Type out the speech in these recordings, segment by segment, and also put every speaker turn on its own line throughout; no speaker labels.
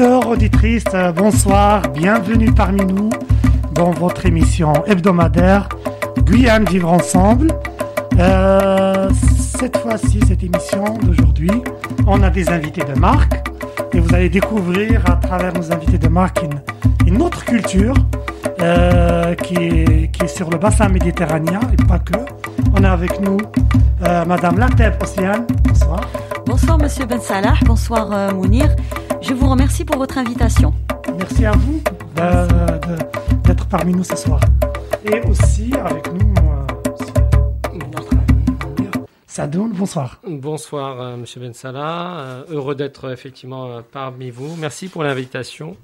auditeurs, auditrices, euh, bonsoir, bienvenue parmi nous dans votre émission hebdomadaire Guyane Vivre Ensemble. Euh, cette fois-ci, cette émission d'aujourd'hui, on a des invités de marque et vous allez découvrir à travers nos invités de marque une, autre culture euh, qui, est, sur le bassin méditerranéen et pas que. On a avec nous Madame Lateb Océane. Bonsoir.
Bonsoir Monsieur Ben Salah, bonsoir euh, Mounir. Je vous remercie pour votre invitation.
Merci à vous de- d'être parmi nous ce soir. Et aussi avec nous euh, notre ami Mounir Sadoun. Bonsoir.
Bonsoir, euh, Monsieur Ben Salah. Euh, heureux d'être euh, effectivement euh, parmi vous. Merci pour l'invitation.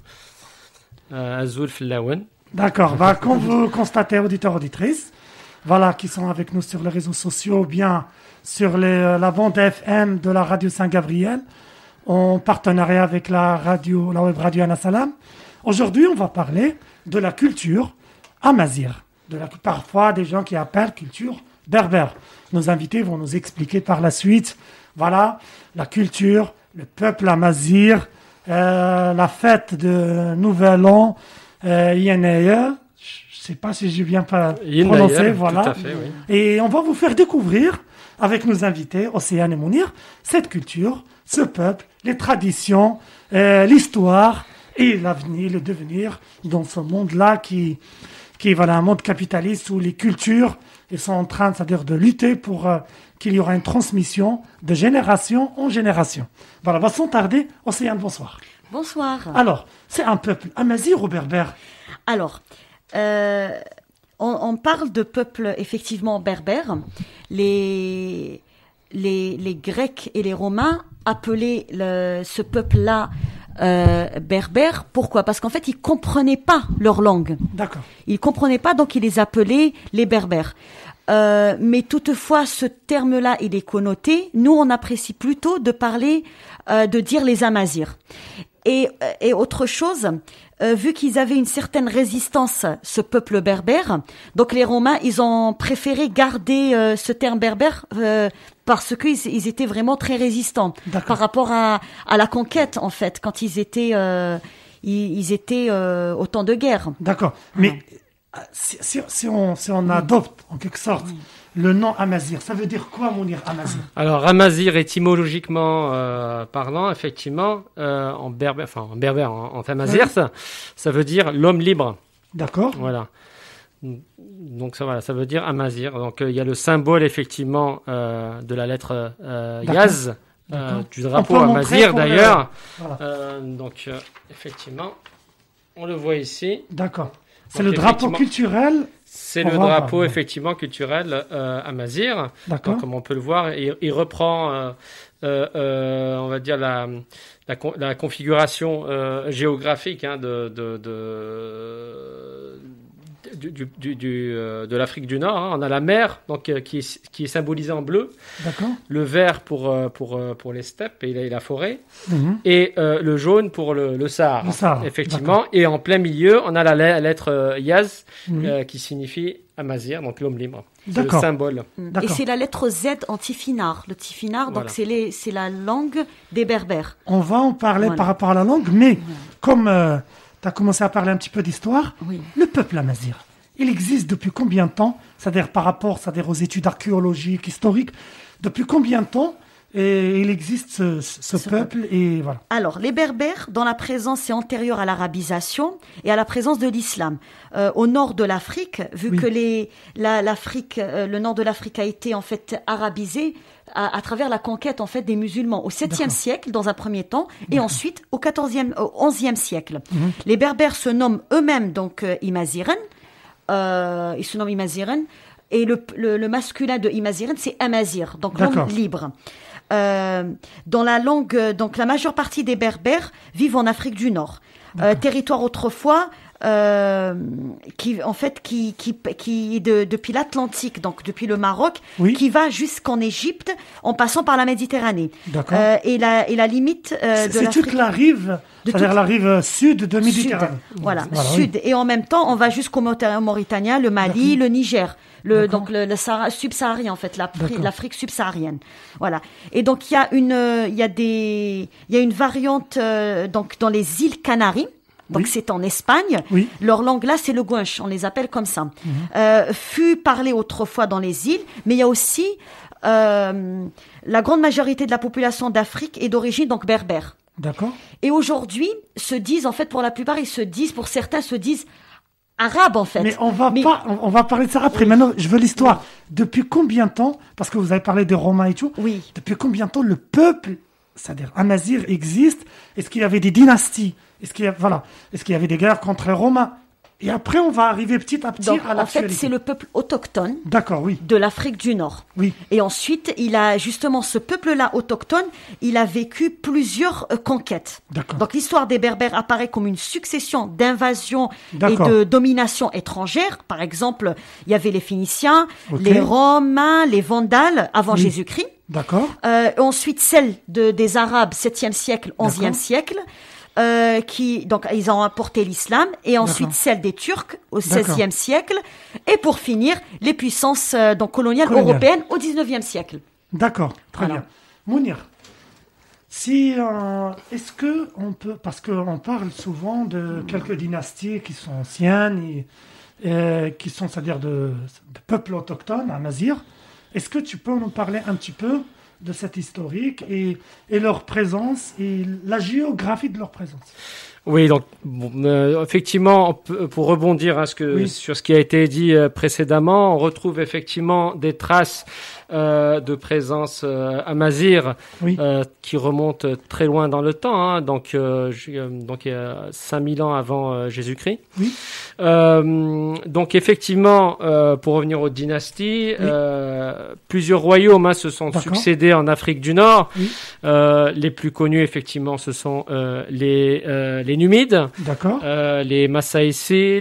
Euh, Azoul Fillawen.
D'accord. Bah, comme vous constatez, auditeurs, auditrices, voilà, qui sont avec nous sur les réseaux sociaux, ou bien sur les, euh, la bande FM de la radio Saint-Gabriel, en partenariat avec la radio, la web radio Anasalam. Aujourd'hui, on va parler de la culture amazir. De la, parfois, des gens qui appellent culture berbère. Nos invités vont nous expliquer par la suite, voilà, la culture, le peuple amazir, euh, la fête de Nouvel An, euh, Yeneye. Je sais pas si j'ai bien pas
Yin
prononcé,
d'ailleurs,
voilà.
Fait, oui.
Et on va vous faire découvrir, avec nos invités, Océane et Mounir, cette culture, ce peuple, les traditions, euh, l'histoire et l'avenir, le devenir dans ce monde-là qui, qui est voilà, un monde capitaliste où les cultures ils sont en train, c'est-à-dire de lutter pour euh, qu'il y aura une transmission de génération en génération. Voilà, va sans tarder, Océane, bonsoir.
Bonsoir.
Alors, c'est un peuple amazir ou berbère
Alors, euh, on, on parle de peuple effectivement berbère. Les, les, les Grecs et les Romains appelaient le- ce peuple-là euh, berbère. Pourquoi? Parce qu'en fait, ils comprenaient pas leur langue.
D'accord.
Ils comprenaient pas, donc ils les appelaient les berbères. Euh, mais toutefois, ce terme-là, il est connoté. Nous, on apprécie plutôt de parler, euh, de dire les Amazirs. Et, euh, et autre chose, euh, vu qu'ils avaient une certaine résistance, ce peuple berbère, donc les Romains, ils ont préféré garder euh, ce terme berbère euh, parce qu'ils ils étaient vraiment très résistants par rapport à, à la conquête, en fait, quand ils étaient, ils, ils étaient au temps de guerre.
D'accord. Mais si, si- si on, si on adopte, en quelque sorte, le nom Amazir, ça veut dire quoi, Mounir Amazir?
Alors, Amazir, étymologiquement euh, parlant, effectivement, euh, en berbère, enfin en berbère, en, en tamazir, ça, ça veut dire l'homme libre.
D'accord
Voilà. Donc ça, voilà, ça veut dire Amazir. Donc euh, il y a le symbole effectivement de la lettre. Yaz, du drapeau Amazir
le-
d'ailleurs.
Voilà.
Donc effectivement, on le voit ici.
D'accord. C'est le drapeau culturel
C'est le
voir,
drapeau
ouais.
effectivement culturel euh, Amazir.
D'accord.
Donc, comme on peut le voir, il, il reprend, euh, euh, euh, on va dire, la, la, la configuration euh, géographique hein, de, de, de, du, du- du- du, euh, de l'Afrique du Nord. hein. On a la mer donc, euh, qui, est, qui est symbolisée en bleu, le vert pour, euh, pour, euh, pour les steppes et la, et la forêt,
Mhm.
et euh, le jaune pour le, le Sahara.
Le Sahara,
Effectivement. Et en plein milieu, on a la, la lettre euh, Yaz
Mhm.
euh, qui signifie Amazir, donc l'homme libre. C'est le symbole.
Et c'est la lettre Z en tifinagh. Le tifinagh, donc
Voilà.
c'est les- c'est la langue des berbères.
On va en parler
Voilà.
par rapport à la langue, mais comme tu as commencé à parler un petit peu d'histoire,
Oui.
le peuple Amazir, il existe depuis combien de temps? C'est-à-dire par rapport c'est-à-dire aux études archéologiques, historiques, depuis combien de temps? Et il existe ce, ce
Ce
peuple et voilà.
Alors, les berbères, dont la présence est antérieure à l'arabisation et à la présence de l'islam. Euh, au nord de l'Afrique, vu
Oui.
que les, la- l'Afrique, euh, le nord de l'Afrique a été en fait arabisé à, à travers la conquête en fait des musulmans au 7e
D'accord.
siècle dans un premier temps et ensuite au 14e, au 11e siècle.
Mhm.
Les berbères se nomment eux-mêmes donc euh, Imaziren. Euh, ils se nomment Imaziren. Et le, le, le masculin de Imaziren, c'est Amazir, donc l'homme libre. Euh, dans la langue, euh, donc la majeure partie des Berbères vivent en Afrique du Nord. Euh, territoire autrefois euh, qui en fait qui qui qui de, depuis l'Atlantique, donc depuis le Maroc,
Oui.
qui va jusqu'en Égypte en passant par la Méditerranée.
D'accord.
Euh, et la et la limite euh, de
C'est toute la rive,
De
c'est-à-dire
toute-
la rive sud de
Sud,
Méditerranée.
voilà,
oui.
sud. Et en même temps, on va jusqu'au Maurita- Mauritanie, le Mali, le Niger, le donc le, le Sahara subsaharien en fait, l'Afrique subsaharienne. Voilà. Et donc il y a une euh, il y a des il y a une variante euh, donc dans les îles Canaries. Donc
Oui.
c'est en Espagne.
Oui.
Leur langue là, c'est le guanche, on les appelle comme ça. Euh, fut parlé autrefois dans les îles, mais il y a aussi euh, la grande majorité de la population d'Afrique est d'origine donc berbère.
D'accord.
Et aujourd'hui, se disent, en fait, pour la plupart, ils se disent, pour certains, se disent arabes, en fait.
Mais on va
Mais-
pas, on, va parler de ça après. Maintenant, je veux l'histoire. Depuis combien de temps, parce que vous avez parlé des Romains et tout,
Oui.
depuis combien de temps le peuple, c'est-à-dire Amazir, existe Est-ce qu'il y avait des dynasties? Est-ce qu'il y a, voilà, qu'il y avait des guerres contre les Romains? Et après, on va arriver petit à petit
Donc,
à
en fait, c'est le peuple autochtone
D'accord, oui,
de l'Afrique du Nord.
oui,
Et ensuite, il a justement ce peuple-là autochtone, il a vécu plusieurs euh, conquêtes.
D'accord.
Donc l'histoire des Berbères apparaît comme une succession d'invasions et de dominations étrangères. Par exemple, il y avait les Phéniciens, les Romains, les Vandales avant
Oui.
Jésus-Christ.
D'accord,
Euh, ensuite, celle de, des Arabes, 7e siècle, 11e
D'accord.
siècle, euh, qui, donc, ils ont apporté l'islam, et ensuite celle des Turcs au. 16e siècle, et pour finir, les puissances euh, donc, coloniales européennes au 19e siècle.
d'accord, très
Voilà.
bien. Mounir, si, euh, est-ce que on peut, parce qu'on parle souvent de quelques dynasties qui sont anciennes et, qui sont, c'est-à-dire de, de peuples autochtones, Amazir, est-ce que tu peux nous parler un petit peu de cette historique et, et leur présence et la géographie de leur présence?
Oui, donc bon, euh, effectivement, peut- pour rebondir ce que,
Oui.
sur ce qui a été dit euh, précédemment, on retrouve effectivement des traces euh, de présence euh, amazir
Oui.
euh, qui remontent très loin dans le temps, hein, donc euh, euh, donc il y a 5000 ans avant Jésus-Christ.
Oui.
Euh, donc effectivement, euh, pour revenir aux dynasties, euh, plusieurs royaumes hein, se sont succédés en Afrique du Nord.
Oui.
Euh, les plus connus, effectivement, ce sont euh, les, euh, les Numides, euh, les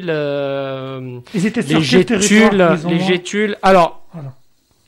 euh,
sur
les Gétules, les Gétules. Alors,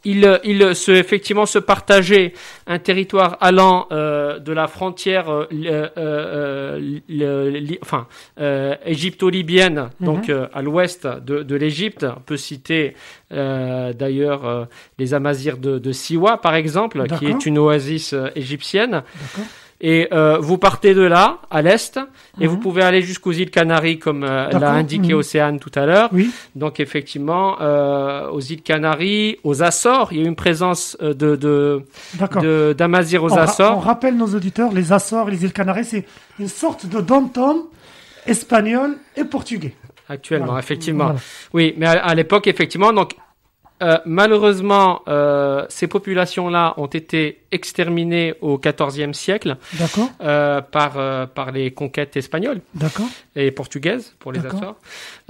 Ils, ils se, effectivement se partageaient un territoire allant euh, de la frontière euh, euh, euh, li- enfin, euh, égypto-libyenne,
Mhm.
donc euh, à l'ouest de, de l'Égypte. On peut citer euh, d'ailleurs euh, les Amazirs de, de Siwa, par exemple, qui est une oasis euh, égyptienne.
D'accord.
Et euh, vous partez de là, à l'est, et
Mhm.
vous pouvez aller jusqu'aux îles Canaries, comme euh, l'a indiqué
Mhm.
Océane tout à l'heure.
Oui.
Donc effectivement, euh, aux îles Canaries, aux Açores, il y a eu une présence euh, de de de- d'Amazirs aux
on, ra- on
Açores.
rappelle nos auditeurs, les Açores et les îles Canaries, c'est une sorte de dom-tom espagnol et portugais.
Actuellement,
Voilà.
effectivement.
Voilà.
Oui, mais à, à l'époque, effectivement, donc euh, malheureusement, euh, ces populations-là ont été exterminées au XIVe siècle euh, par euh, par les conquêtes espagnoles. Et portugaise pour les. Açores.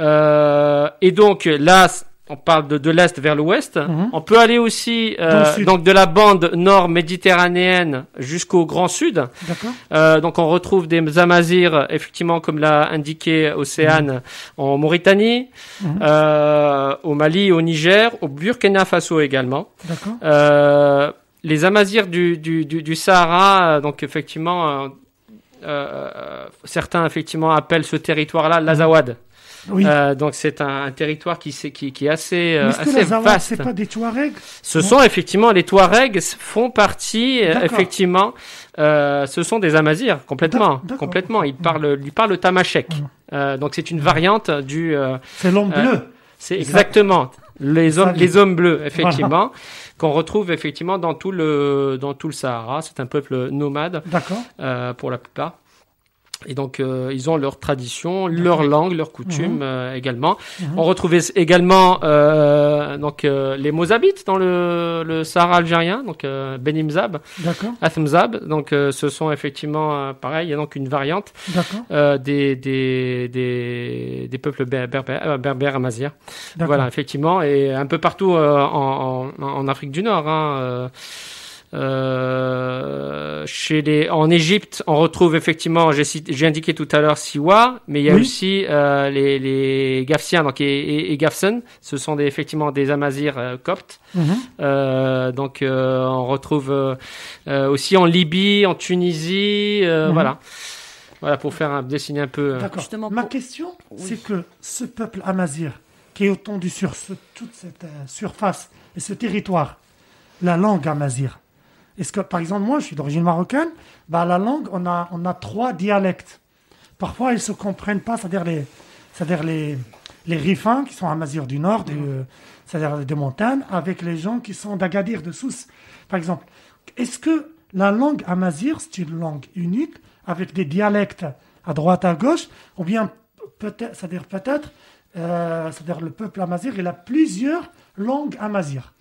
Euh, et donc là, on parle de, de l'est vers l'ouest.
Mhm.
On peut aller aussi euh, donc de la bande nord méditerranéenne jusqu'au Grand Sud.
D'accord.
Euh, donc on retrouve des Amazirs, effectivement, comme l'a indiqué Océane, en Mauritanie,
Mhm.
euh, au Mali, au Niger, au Burkina Faso également.
D'accord.
Euh, les Amazirs du, du, du, du Sahara, euh, donc effectivement, euh, euh, certains effectivement appellent ce territoire-là l'Azawad.
Oui.
Euh, donc c'est un, un territoire qui, qui, qui est assez, euh,
que
assez vaste.
c'est pas des Touaregs
Ce sont effectivement les Touaregs font partie euh, effectivement. Euh, ce sont des Amazirs complètement, complètement. Ils parlent, ils parlent tamashek. Euh, donc c'est une variante du. euh,
C'est l'homme bleu.
c'est exactement les hommes, les hommes bleus effectivement qu'on retrouve effectivement dans tout le dans tout le Sahara. C'est un peuple nomade
D'accord.
euh, pour la plupart. Et donc, euh, ils ont leur tradition, leur langue, leurs coutumes
Mhm.
euh, également.
Mhm.
On retrouvait également euh, donc euh, les Mozabites dans le, le Sahara algérien, donc euh, Benimzab. Athmzab. Donc, euh, ce sont effectivement pareil. Il y a donc une variante euh, des, des des des peuples ber- berbères, berbères amazirs. Voilà, effectivement, et un peu partout euh, en, en, en Afrique du Nord. Hein, euh, chez les, en Égypte, on retrouve effectivement, j'ai, indiqué tout à l'heure Siwa, mais il y a
Oui.
aussi euh, les, les Gafsiens donc, et, et, et Gafsen. Ce sont des, effectivement des Amazirs euh, coptes.
Mhm.
Euh, donc euh, on retrouve aussi en Libye, en Tunisie, euh,
Mhm.
voilà. Voilà pour faire un, dessiner un peu.
D'accord. Ma
pour-
question,
Oui.
c'est que ce peuple amazir, qui est étendu sur ce- toute cette euh, surface et ce territoire, la langue amazir, est-ce que, par exemple, moi, je suis d'origine marocaine, bah, la langue, on a, on a trois dialectes. Parfois, ils se comprennent pas, c'est-à-dire les, c'est-à-dire les, les rifins qui sont amazir du nord, euh, c'est-à-dire des montagnes, avec les gens qui sont d'Agadir, de Sousse, par exemple. Est-ce que la langue amazir, c'est une langue unique, avec des dialectes à droite, à gauche, ou bien peut-être, c'est-à-dire peut-être, euh, c'est-à-dire le peuple amazir, il a plusieurs langues amazir.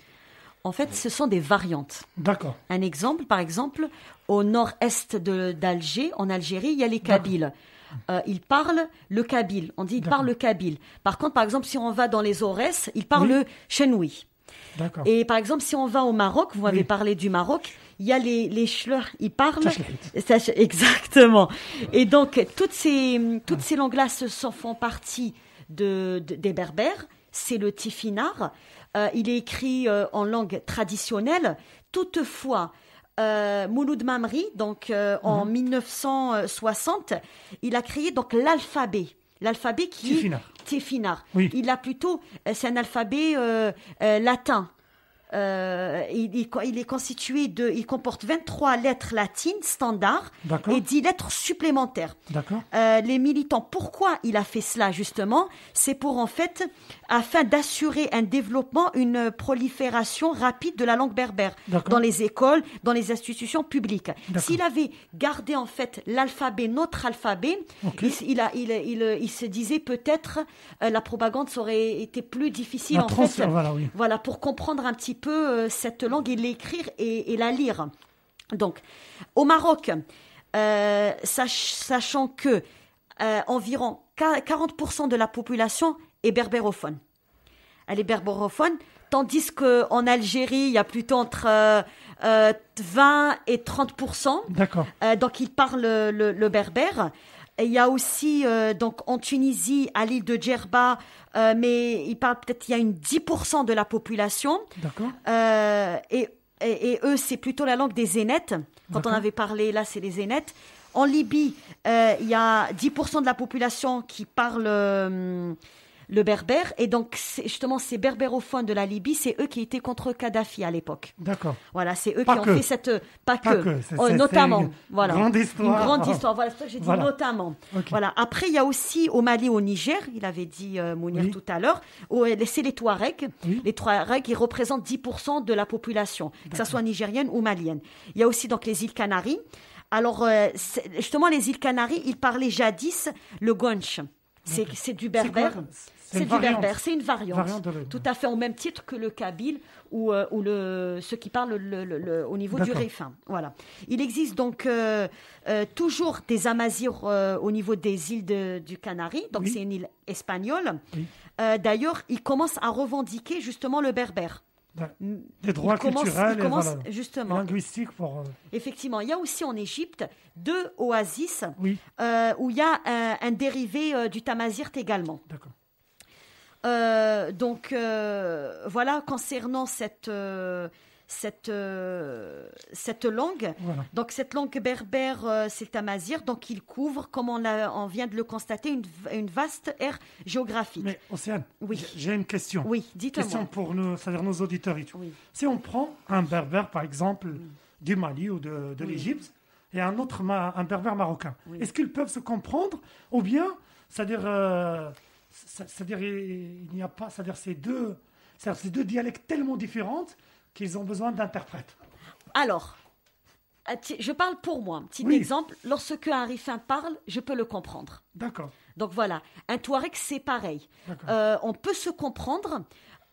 En fait, ce sont des variantes.
D'accord.
Un exemple, par exemple, au nord-est de- d'Alger, en Algérie, il y a les Kabyles. Euh, ils parlent le kabyle. On dit ils parlent le kabyle. Par contre, par exemple, si on va dans les Aurès, ils parlent
Oui.
le chenoui.
D'accord.
Et par exemple, si on va au Maroc, vous m'avez
Oui.
parlé du Maroc, il y a les, les Schleurs, ils parlent. Exactement. Et donc, toutes ces, toutes ces langues-là font partie de, de- des Berbères. C'est le tifinagh. Euh, il est écrit euh, en langue traditionnelle. Toutefois, euh, Mouloud Mamri, donc euh, en
Mhm.
1960, il a créé donc l'alphabet. L'alphabet qui
Tifinagh.
est Tifinagh.
Oui.
Il a plutôt, c'est un alphabet latin. Euh, il, il- il est constitué de, il comporte 23 lettres latines standards et 10 lettres supplémentaires. Euh, les militants, pourquoi il a fait cela justement? C'est pour en fait, afin d'assurer un développement, une prolifération rapide de la langue berbère dans les écoles, dans les institutions publiques. S'il avait gardé en fait l'alphabet, notre alphabet, il, il a, il, il- il se disait peut-être euh, la propagande aurait été plus difficile
La
en fait.
voilà, oui.
Voilà, pour comprendre un petit peu euh, cette langue et l'écrire et, et la lire. Donc, au Maroc, euh, sach- sachant que euh, environ qua- 40% de la population est berbérophone. Elle est berbérophone, tandis qu'en Algérie, il y a plutôt entre euh, euh, 20 et 30%.
D'accord.
Donc, ils parlent le, le- le berbère. Et il y a aussi, euh, donc, en Tunisie, à l'île de Djerba, euh, mais ils parlent peut-être, il y a une 10% de la population.
D'accord.
Euh, et, et, et eux, c'est plutôt la langue des Zénètes. Quand on avait parlé, là, c'est les Zénètes. En Libye, il y a 10% de la population qui parle le berbère. Et donc, justement, ces berbérophones de la Libye, c'est eux qui étaient contre Kadhafi à l'époque.
D'accord.
Voilà, c'est eux
Pas
qui ont fait cette... Pas,
Pas
que, Oh, notamment.
une
voilà.
grande histoire.
Une grande
Oh.
histoire. Voilà, c'est ça que j'ai dit
Voilà.
notamment. Voilà. Après, il y a aussi au Mali, au Niger, il avait dit euh, Mounir
Oui.
tout à l'heure, euh, c'est les Touaregs.
Oui.
Les Touaregs, ils représentent 10% de la population, que ce soit nigérienne ou malienne. Il y a aussi donc les îles Canaries. Alors, euh, justement, les îles Canaries, ils parlaient jadis le gonch. C'est du berbère. C'est du berbère, c'est une variante.
Variante de le-
Tout à fait au même titre que le kabyle ou, euh, ou le, ceux qui parlent le, le- le- au niveau du réfin. Voilà. Il existe donc euh, euh, toujours des amazirs au niveau des îles de- du Canari, donc
Oui.
c'est une île espagnole.
Oui.
D'ailleurs, ils commencent à revendiquer justement le berbère.
Des droits culturels et
commencent-
voilà,
justement.
linguistiques pour.
Effectivement, il y a aussi en Égypte deux oasis
Oui,
euh, où il y a un, un dérivé euh, du tamazirt également.
d'accord.
Euh, donc euh, voilà concernant cette euh, cette cette langue.
Voilà.
Donc cette langue berbère, c'est le tamazir. Donc il couvre, comme on, vient de le constater, une, une vaste aire géographique.
Mais Océane,
Oui.
j'ai- une question.
Oui, dites-moi.
Question pour c'est-à-dire nos auditeurs et tout.
Oui.
Si on prend un berbère, par exemple, du Mali ou de, de
Oui.
l'Égypte, et un autre, un berbère marocain, est-ce qu'ils peuvent se comprendre Ou bien, c'est-à-dire, c'est- c'est-à-dire il n'y a pas, c'est-à-dire ces deux, c'est-à-dire ces deux dialectes tellement différents qu'ils ont besoin d'interprètes.
Alors, je parle pour moi. Petit
Oui.
exemple, lorsque un rifin parle, je peux le comprendre.
D'accord.
Donc voilà, un Touareg, c'est pareil. Euh, on peut se comprendre.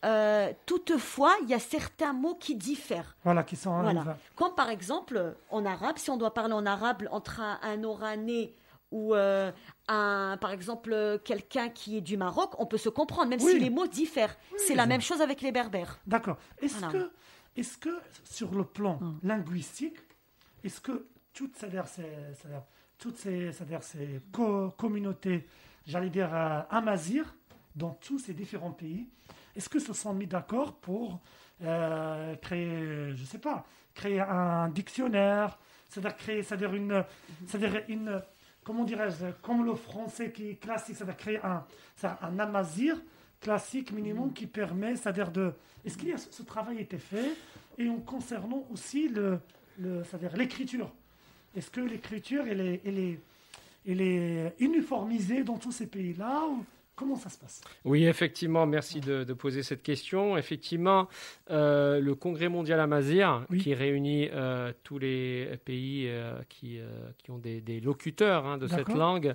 euh, toutefois, il y a certains mots qui diffèrent.
Voilà, qui sont en
Voilà. Comme par exemple en arabe, si on doit parler en arabe entre un, un Oranais ou euh, un, par exemple euh, quelqu'un qui est du Maroc, on peut se comprendre, même
Oui.
si les mots diffèrent. c'est la même chose avec les Berbères.
D'accord. Est-ce
Voilà.
que est-ce que sur le plan
Mm.
linguistique, est-ce que toutes, ces, toutes ces, ces co- communautés, j'allais dire euh, amazirs, dans tous ces différents pays, est-ce que se sont mis d'accord pour euh, créer, je sais pas, créer un dictionnaire, c'est-à-dire créer, c'est-à-dire une, c'est-à-dire une, comment dirais-je, comme le français qui est classique, c'est-à-dire créer un, un amazir classique minimum qui permet, c'est-à-dire de, est-ce qu'il y a ce, travail été fait et en concernant aussi le, l'écriture, est-ce que l'écriture elle est, uniformisée dans tous ces pays-là comment ça se passe?
Oui, effectivement, merci de, de poser cette question. Effectivement, euh, le Congrès mondial Amazir,
Oui.
qui réunit euh, tous les pays euh, qui, qui ont des, des locuteurs hein, de cette langue,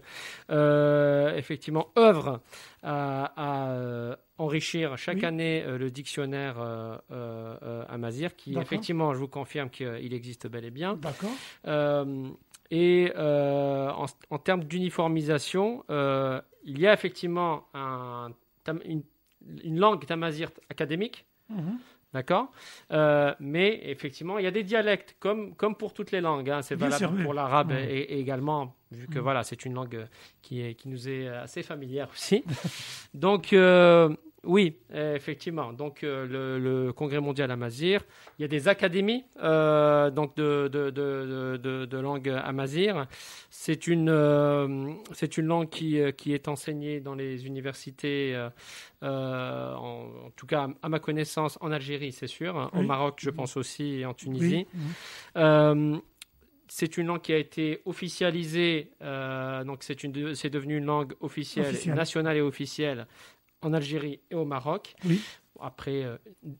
effectivement, œuvre à, à, enrichir chaque
Oui.
année euh, le dictionnaire euh, euh, euh, Amazir, qui, effectivement, je vous confirme qu'il existe bel et bien.
D'accord
et euh, en, en termes d'uniformisation, euh, il y a effectivement un, une, une langue tamazir académique,
Mhm.
d'accord Euh, Mais effectivement, il y a des dialectes, comme, comme pour toutes les langues. hein. C'est valable
sûr, oui.
pour l'arabe
Mhm.
et, et également, vu que
Mhm.
voilà, c'est une langue qui, est, qui nous est assez familière aussi. Donc, oui, euh, effectivement. Donc, euh, le, le Congrès mondial amazir, il y a des académies euh, donc de, de, de, de, langue amazir. C'est une, euh, c'est une langue qui, qui est enseignée dans les universités, euh, en, en tout cas à ma connaissance, en Algérie, c'est sûr. Au
Oui.
Maroc, je pense aussi, et en Tunisie.
Oui.
C'est une langue qui a été officialisée, euh, donc c'est une de- c'est devenu une langue officielle,
Officielle.
nationale et officielle en Algérie et au Maroc.
Oui.
Après euh,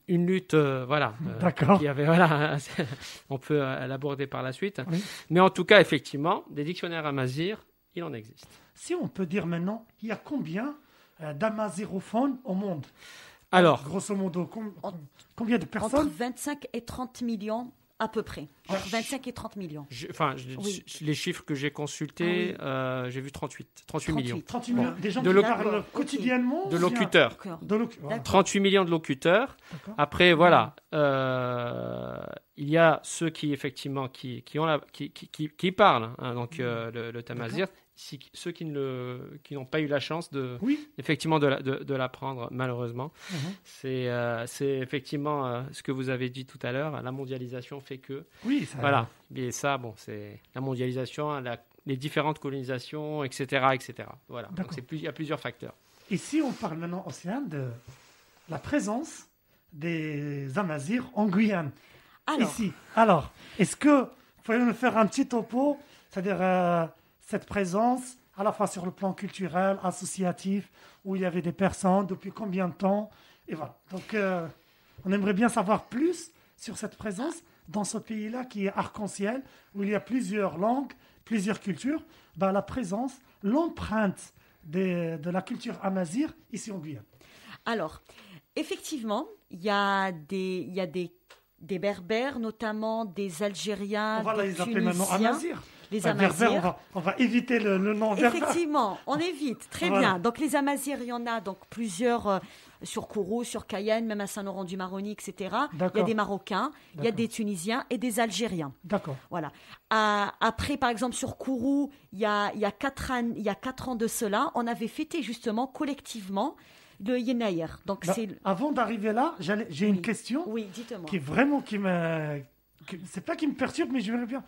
une lutte, euh, voilà, euh,
D'accord.
avait, voilà, on peut euh, l'aborder par la suite.
Oui.
Mais en tout cas, effectivement, des dictionnaires amazir, il en existe.
Si on peut dire maintenant, il y a combien euh, d'amazérophones au monde?
Alors,
Grosso modo, com-
En-
combien de
Entre
personnes?
25 et 30 millions à peu près. Entre 25 et 30 millions.
enfin,
Oui.
les chiffres que j'ai consultés, euh, j'ai vu 38, 38 millions
38.
38 millions Des gens
De
qui parlent quotidiennement
de locuteurs.
D'accord.
De loc- voilà,
D'accord.
38 millions de locuteurs. Après, voilà, euh, il y a ceux qui effectivement qui, qui ont la, qui, qui, qui, qui parlent, hein, donc euh, le, le tamazir, si- ceux qui ne le, qui n'ont pas eu la chance de
Oui.
effectivement de, la- de, de l'apprendre malheureusement.
Mhm.
C'est euh, c'est effectivement euh, ce que vous avez dit tout à l'heure. La mondialisation fait que
Oui, ça-
voilà, et ça bon c'est la mondialisation, la- les différentes colonisations, etc., etc. Voilà, donc c'est plus, il y a plusieurs facteurs.
Et si on parle maintenant, Océane, de la présence des Amazirs en Guyane,
Alors,
ici. Alors, est-ce que vous pouvez nous faire un petit topo, c'est-à-dire euh, cette présence, à la fois sur le plan culturel, associatif, où il y avait des personnes, depuis combien de temps Et voilà. Donc, euh, on aimerait bien savoir plus sur cette présence dans ce pays-là qui est arc-en-ciel, où il y a plusieurs langues, plusieurs cultures. Ben, la présence, l'empreinte des- de la culture amazir ici en Guyane.
alors, effectivement, il y a des, il y a des, des berbères, notamment des Algériens,
On va
des
les appeler maintenant
Tunisiens,
amazir.
Les
on
Amazirs.
va, on va éviter le, le nom.
Effectivement, on évite. Très
Voilà.
bien. Donc les Amazirs, il y en a donc plusieurs euh, sur Kourou, sur Cayenne, même à Saint-Laurent-du-Maroni, etc. Il y a des Marocains, il y a des Tunisiens et des Algériens.
D'accord.
Voilà. Après, par exemple, sur Kourou, il y a, il y, a quatre ans, il y a quatre ans de cela, on avait fêté justement collectivement le Yenayer. Donc
Bah,
c'est...
avant d'arriver là, j'ai une question
Oui, dites-moi.
qui est vraiment qui me, c'est pas qui me perturbe, mais je veux bien.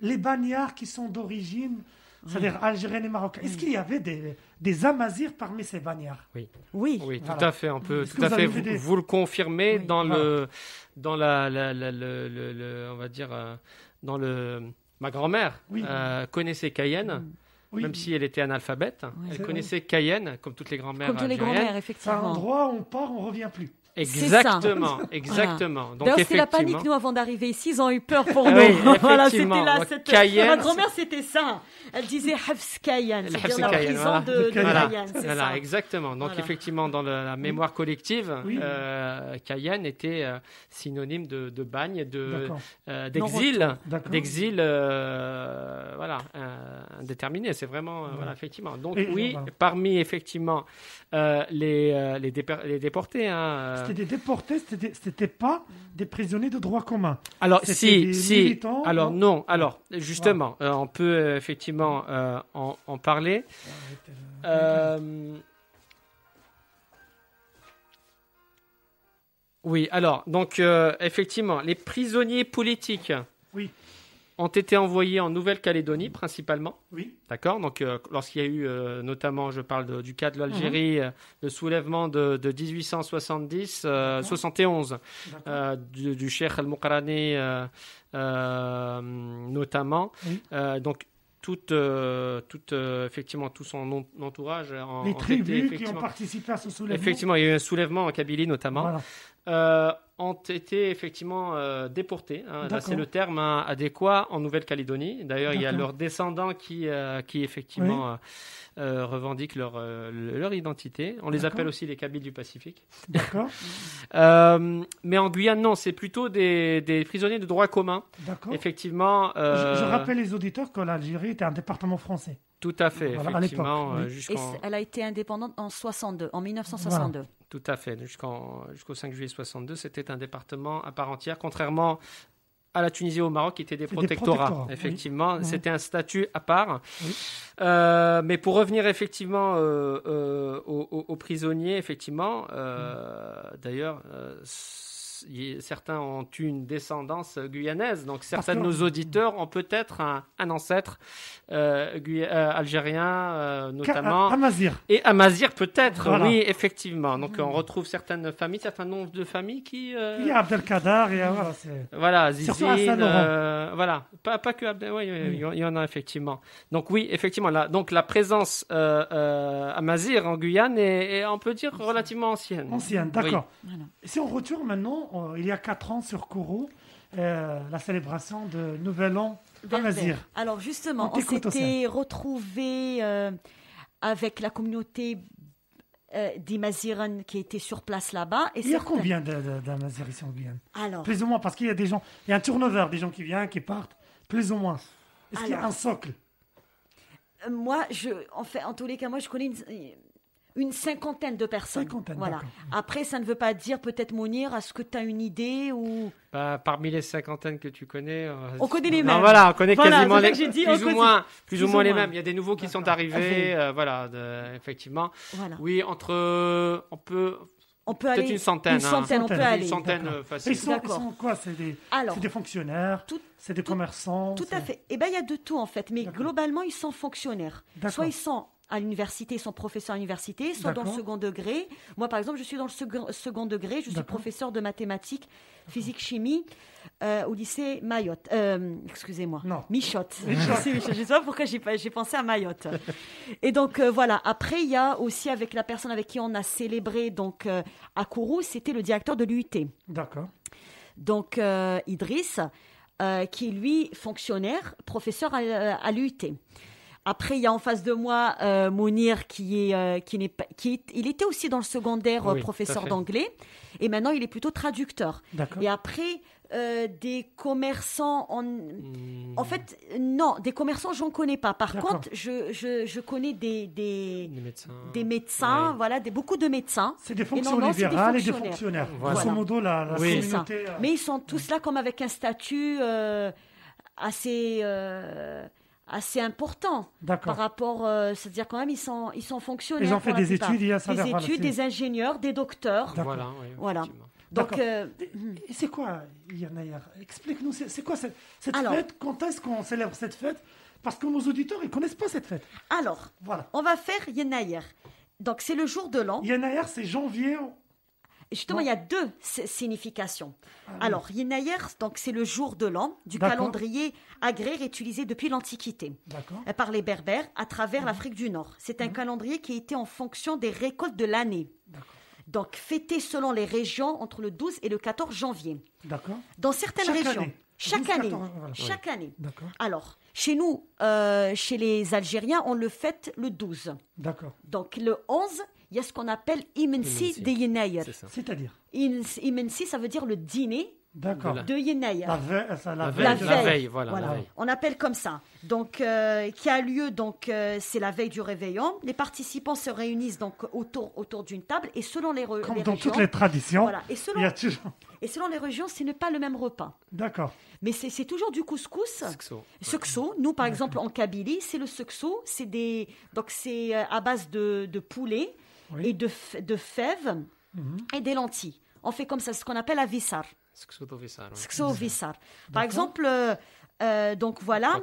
Les bagnards qui sont d'origine, c'est-à-dire algérienne et marocaine. Est-ce qu'il y avait des, des amazirs parmi ces bagnards?
Oui.
Oui,
Voilà.
tout à fait. On peut tout à
vous
fait vous,
vu des-
vous le confirmer
Oui.
dans
Voilà.
le dans la, la- la- le, le- le- on va dire euh, dans le ma grand-mère
Oui.
euh, connaissait Cayenne,
Oui.
même si elle était analphabète. Elle connaissait Cayenne, comme toutes les grand-mères
Comme tous les
algériennes.
grands-mères,
C'est un
effectivement.
endroit où on part, on revient plus.
Exactement, exactement. Donc
D'ailleurs, c'était la panique, nous, avant d'arriver ici, ils ont eu peur pour
Ah
nous.
oui,
voilà, c'était là. Cette-
Cayenne,
Ma grand-mère, c'était ça. Elle disait Hafs Cayenne,
Le
c'est-à-dire
Hafs
la prison
voilà.
de, de
Cayenne.
Voilà,
Cayenne, c'est
voilà,
ça.
exactement. Donc
Voilà.
effectivement, dans le- la mémoire collective,
Oui.
euh, Cayenne était euh, synonyme de, de bagne, de euh, d'exil, d'exil, euh, voilà, euh, indéterminé. C'est vraiment,
Ouais.
voilà, effectivement. Donc
Et-
oui,
voilà.
parmi effectivement euh, les les, les déportés, hein,
c'était des déportés, c'était pas des prisonniers de droit commun.
Alors si,
des
si.
militants,
Alors
non
non. Alors justement, euh, on peut euh, effectivement euh, en, en parler. Euh, Oui, alors, donc, euh, effectivement, les prisonniers politiques
Oui.
Ont été envoyés en Nouvelle-Calédonie, principalement.
Oui,
D'accord Donc, euh, lorsqu'il y a eu, euh, notamment, je parle de- du cas de l'Algérie,
Mhm.
euh, le soulèvement de, de 1870, euh, 71,
d'accord.
euh, du, du Cheikh Al-Muqarrani, euh, notamment. Donc, toute, euh, toute, euh, effectivement, tout son en- entourage en,
les
été,
tribus qui ont participé à ce soulèvement.
effectivement, il y a eu un soulèvement en Kabylie, notamment
Voilà.
euh, ont été effectivement euh, déportés. hein. Là, c'est le terme hein, adéquat en Nouvelle-Calédonie. D'ailleurs, il y a leurs descendants qui, euh, qui effectivement euh, euh, revendiquent leur, euh, le- leur identité. On les appelle aussi les Kabyles du Pacifique.
D'accord,
Euh, mais en Guyane, non, c'est plutôt des, des prisonniers de droit commun.
d'accord.
Effectivement.
Je,
euh,
je rappelle les auditeurs que l'Algérie était un département français.
Tout à fait,
Voilà, à
effectivement,
oui.
Et elle a été indépendante en 62, en 1962.
Tout à fait. Jusqu'en, jusqu'au 5 juillet 62, c'était un département à part entière, contrairement à la Tunisie et au Maroc, qui étaient des protectorats.
oui.
Effectivement, c'était un statut à part.
Oui.
Euh, mais pour revenir effectivement euh, euh, aux, prisonniers, effectivement, euh, d'ailleurs. Y- Certains ont eu une descendance guyanaise, donc certains de nos auditeurs ont peut-être un, un ancêtre euh, euh, algérien, euh, notamment.
Amazir.
Et Amazir peut-être,
Voilà.
oui, effectivement. Donc on retrouve certaines familles, certains nombres de familles qui... euh,
Il y a Abdelkader, et voilà, c'est.
Voilà,
Surtout à
Zizine, voilà, pas, pas que Abdel, oui, oui,
Oui.
il y en- il y a effectivement. Donc oui, effectivement, là, donc la présence euh, euh, à Mazir en Guyane est, est, on peut dire, relativement ancienne.
Ancienne, d'accord.
Voilà.
Et Si on retourne maintenant, euh, il y a 4 ans sur Kourou, euh, la célébration de Nouvel An
Berbère. Alors justement,
On
on s'était retrouvés euh, avec la communauté euh, des Maziran qui était sur place là-bas.
Il y a
certains-
combien de- de- d'Amazir ici en Guyane?
Alors,
Plus ou moins, parce qu'il y a des gens, il y a un turnover, des gens qui viennent, qui partent, plus ou moins. Est-ce qu'il y a un socle?
Moi, je, en fait, en tous les cas, moi, je connais une, une cinquantaine de personnes.
Cinquantaine,
voilà. Après, ça ne veut pas dire peut-être Mounir, est-ce que tu as une idée ou
Bah, parmi les cinquantaines que tu connais, euh,
On connaît les
non,
mêmes.
voilà, on connaît
Voilà,
quasiment les,
dit,
plus, ou moins, plus,
plus
ou moins les mêmes. Il y a des nouveaux qui sont arrivés, euh, voilà, de- effectivement.
voilà.
Oui, entre, on peut,
On peut
peut-être
aller
une centaine,
Une
hein.
centaine, on peut aller.
une centaine euh, facile.
ils sont, ils sont quoi? C'est des, des fonctionnaires, c'est des commerçants
Tout à
c'est-
fait. Eh bien, il y a de tout, en fait. Mais globalement, ils sont fonctionnaires. Soit ils sont à l'université, sont professeurs à l'université, soit dans le second degré. Moi, par exemple, je suis dans le second, second degré. Je suis professeur de mathématiques, physique, chimie euh, au lycée Mayotte. Euh, Excusez-moi.
Non.
Michotte. Lycée Michotte. Je ne sais pas pourquoi j'ai pensé à Mayotte. Et donc, euh, voilà. Après, il y a aussi avec la personne avec qui on a célébré donc à Kourou, c'était le directeur de l'UT.
D'accord.
Donc, Idriss, qui est lui fonctionnaire, professeur à, à l'UT. Après, il y a en face de moi euh, Mounir qui est, euh, qui n'est pas, qui est- il était aussi dans le secondaire euh,
Oui,
professeur d'anglais, et maintenant il est plutôt traducteur.
D'accord.
Et après, euh, des commerçants, en,
Hmm,
en fait, non, des commerçants, j'en connais pas. Par contre, je, je, je connais des, des,
des médecins.
des médecins,
Ouais.
voilà, des, beaucoup de médecins.
C'est des fonctions
non, des
et des
fonctionnaires.
Voilà.
Grosso modo, la, la
Oui.
C'est ça.
communauté.
Mais ils sont tous là comme avec un statut assez, assez important par
D'accord.
rapport, euh, c'est-à-dire quand même ils sont, ils sont fonctionnaires.
Ils ont fait des
plupart.
études, il y a ça
Des études,
voilà,
des ingénieurs, des docteurs.
D'accord.
Voilà, oui,
Voilà.
effectivement.
Donc, euh,
Et c'est quoi, Yannaïr Explique-nous, c'est c'est quoi cette, cette
Alors.
fête? Quand est-ce qu'on célèbre cette fête? Parce que nos auditeurs, ils connaissent pas cette fête.
alors,
Voilà.
on va faire Yenayer. Donc c'est le jour de l'an.
Yannaïr, c'est janvier.
Justement, il y a deux si- significations.
Ah oui.
Alors, Yenayer, donc c'est le jour de l'an du calendrier agraire utilisé depuis l'Antiquité. Euh, par les Berbères à travers
Mhm.
l'Afrique du Nord. C'est un calendrier qui était en fonction des récoltes de l'année. Donc fêté selon les régions entre le 12 et le 14 janvier.
D'accord.
Dans certaines
Chaque
régions.
année.
Chaque
12,
année.
14, voilà.
Chaque année.
D'accord.
Alors, chez nous, euh, chez les Algériens, on le fête le 12.
D'accord.
Donc le 11, il y a ce qu'on appelle Imensi de Yenayer.
C'est ça.
C'est-à-dire
Imensi, ça veut dire le dîner de Yenayar.
La veille, ça, la
La
veille.
veille,
de
la
veille.
veille, voilà.
Voilà.
la veille.
On appelle comme ça. Donc, euh, qui a lieu, donc, euh, c'est la veille du réveillon. Les participants se réunissent donc autour, autour d'une table et selon les, re-
Comme
les
dans
régions.
toutes les traditions,
Voilà. Et
il
selon,
y a toujours.
et selon les régions, ce n'est pas le même repas.
D'accord.
Mais c'est c'est toujours du couscous.
Sekso,
nous par exemple en Kabylie, c'est le sekso, c'est des donc c'est euh, à base de, de poulet
Oui.
et de, fèves
Mhm.
et des lentilles. On fait comme ça, ce qu'on appelle la vissar. Par exemple, euh, euh, donc voilà,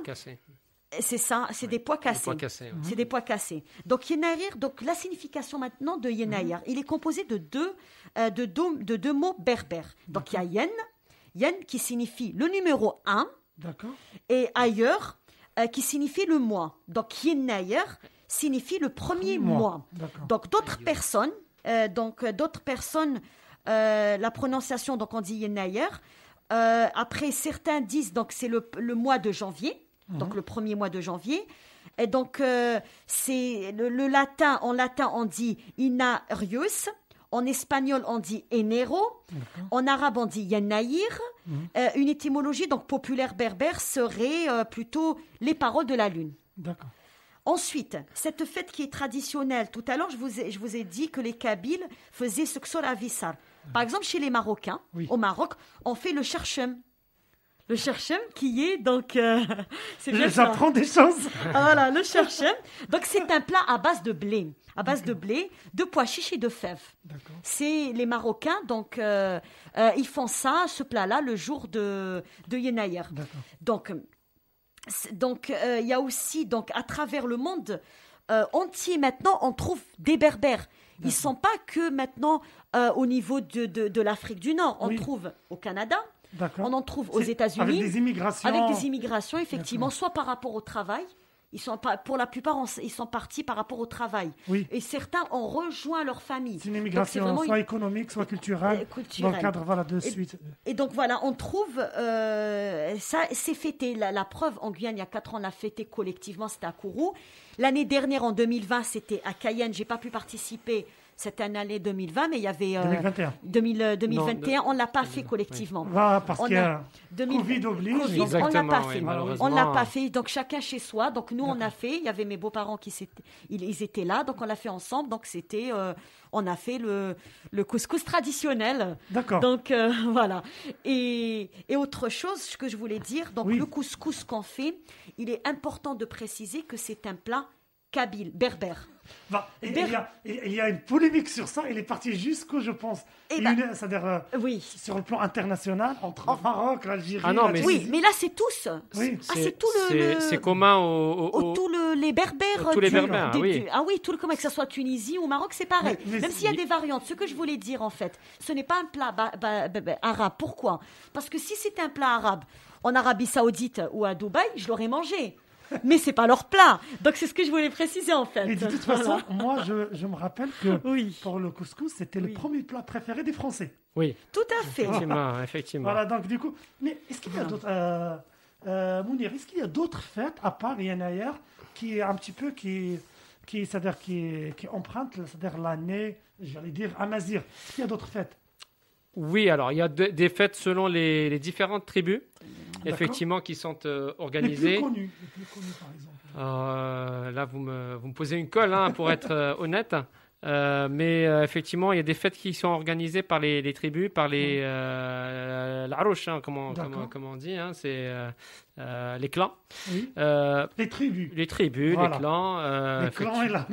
c'est ça, c'est des pois
Des
cassés.
pois cassés, ouais.
C'est des pois cassés. Donc Yenaïr, donc la signification maintenant de
Mhm.
Yenaïr, il est composé de deux, euh, de deux, de deux mots berbères. Donc il y a Yen, Yen qui signifie le numéro 1
D'accord.
et ailleurs euh, qui signifie le mois. Donc Yenaïr signifie le premier
Mois.
Donc d'autres personnes, euh, donc euh, d'autres personnes, euh, la prononciation donc on dit Yenaïr. Euh, après certains disent donc c'est le, le mois de janvier, donc le premier mois de janvier. Et donc c'est le, le latin en latin on dit Inarius. En espagnol, on dit enero. En arabe, on dit Yenaïr. Euh, une étymologie donc populaire berbère serait euh, plutôt les paroles de la lune.
D'accord.
Ensuite, cette fête qui est traditionnelle, tout à l'heure, je vous ai, je vous ai dit que les Kabyles faisaient ce à Vissar. Par exemple, chez les Marocains,
Oui.
au Maroc, on fait le cherchem. Le cherchem qui est donc... euh, c'est.
J'apprends des choses.
Ah, voilà, le cherchem. Donc, c'est un plat à base de blé. À base de blé, de pois chiches et de fèves. C'est les Marocains, donc euh, euh, ils font ça, ce plat-là, le jour de, de.
D'accord.
Donc, donc euh, il y a aussi donc à travers le monde euh, entier maintenant, on trouve des Berbères. Ils sont pas que maintenant euh, au niveau de, de, de l'Afrique du Nord. On
Oui.
trouve au Canada, on en trouve aux États-Unis,
Avec des immigrations.
avec des immigrations, effectivement, soit par rapport au travail. Ils sont pour la plupart, ils sont partis par rapport au travail.
Oui.
Et certains ont rejoint leur famille.
C'est une immigration soit
une-
économique, soit culturelle.
Euh, culturelle.
Dans le cadre voilà, de
Et-
suite.
Et donc voilà, on trouve euh, ça, c'est fêté. La, la preuve, en Guyane, il y a quatre ans, on a fêté collectivement, c'était à Kourou. L'année dernière, en 2020, c'était à Cayenne. J'ai pas pu participer cette année 2020, mais il y avait euh,
2021.
2000, euh, 2021,
Non,
on l'a pas fait collectivement.
Voilà, parce
On
qu'il y a
2000
Covid oblige.
Covid, on l'a
Exactement,
pas
oui,
fait. On l'a pas fait. Donc chacun chez soi. Donc nous on a fait. Il y avait mes beaux-parents qui s'étaient, ils, ils étaient là. Donc on l'a fait ensemble. Donc c'était, euh, on a fait le le couscous traditionnel.
D'accord.
Donc euh, voilà. Et, et autre chose ce que je voulais dire, donc
Oui.
le couscous qu'on fait, il est important de préciser que c'est un plat kabyle, berbère.
Bah, et-
Ber-
il, y a, il y a une polémique sur ça. Il est parti jusqu'où, je pense.
Eh ben-
une- C'est-à-dire euh,
Oui.
sur le plan international, entre le Maroc, l'Algérie.
Ah non, mais
Oui, mais là c'est tous.
Oui.
Ah, c'est tout le-
c'est-
le-
C'est commun au. au-
Au-
au-
tous le- les berbères.
Tous les
du-
berbères,
du-
oui.
du- ah oui, tout le comment que ce soit Tunisie ou Maroc, c'est pareil.
Mais- mais
Même s'il y a des variantes. Ce que je voulais dire en fait, ce n'est pas un plat ba- ba- ba- ba- arabe. Pourquoi? Parce que si c'était un plat arabe en Arabie Saoudite ou à Dubaï, je l'aurais mangé. Mais c'est pas leur plat. Donc c'est ce que je voulais préciser en fait.
Et de toute
Voilà.
façon, moi, je, je me rappelle que
Oui.
pour le couscous, c'était
Oui.
le premier plat préféré des Français.
Oui,
Tout à fait.
effectivement, effectivement.
Voilà, donc du coup, mais est-ce qu'il y a d'autres, euh, euh, Mounir, est-ce qu'il y a d'autres fêtes à part Yanaïr qui est un petit peu qui, qui, c'est-à-dire qui, qui empruntent, c'est-à-dire l'année, j'allais dire Amazir. Est-ce qu'il y a d'autres fêtes?
Oui, alors il y a de- des fêtes selon les, les différentes tribus. Effectivement, qui sont euh,
Les plus
organisées.
connus, les plus connus par exemple.
Euh, là, vous me, vous me posez une colle, hein, pour être euh, honnête. Euh, mais euh, effectivement, il y a des fêtes qui sont organisées par les, les tribus, par les euh, hein, comment, comment, comment on dit, hein, c'est les clans,
Oui. Les tribus.
les tribus,
Voilà.
les clans.
les clans et là.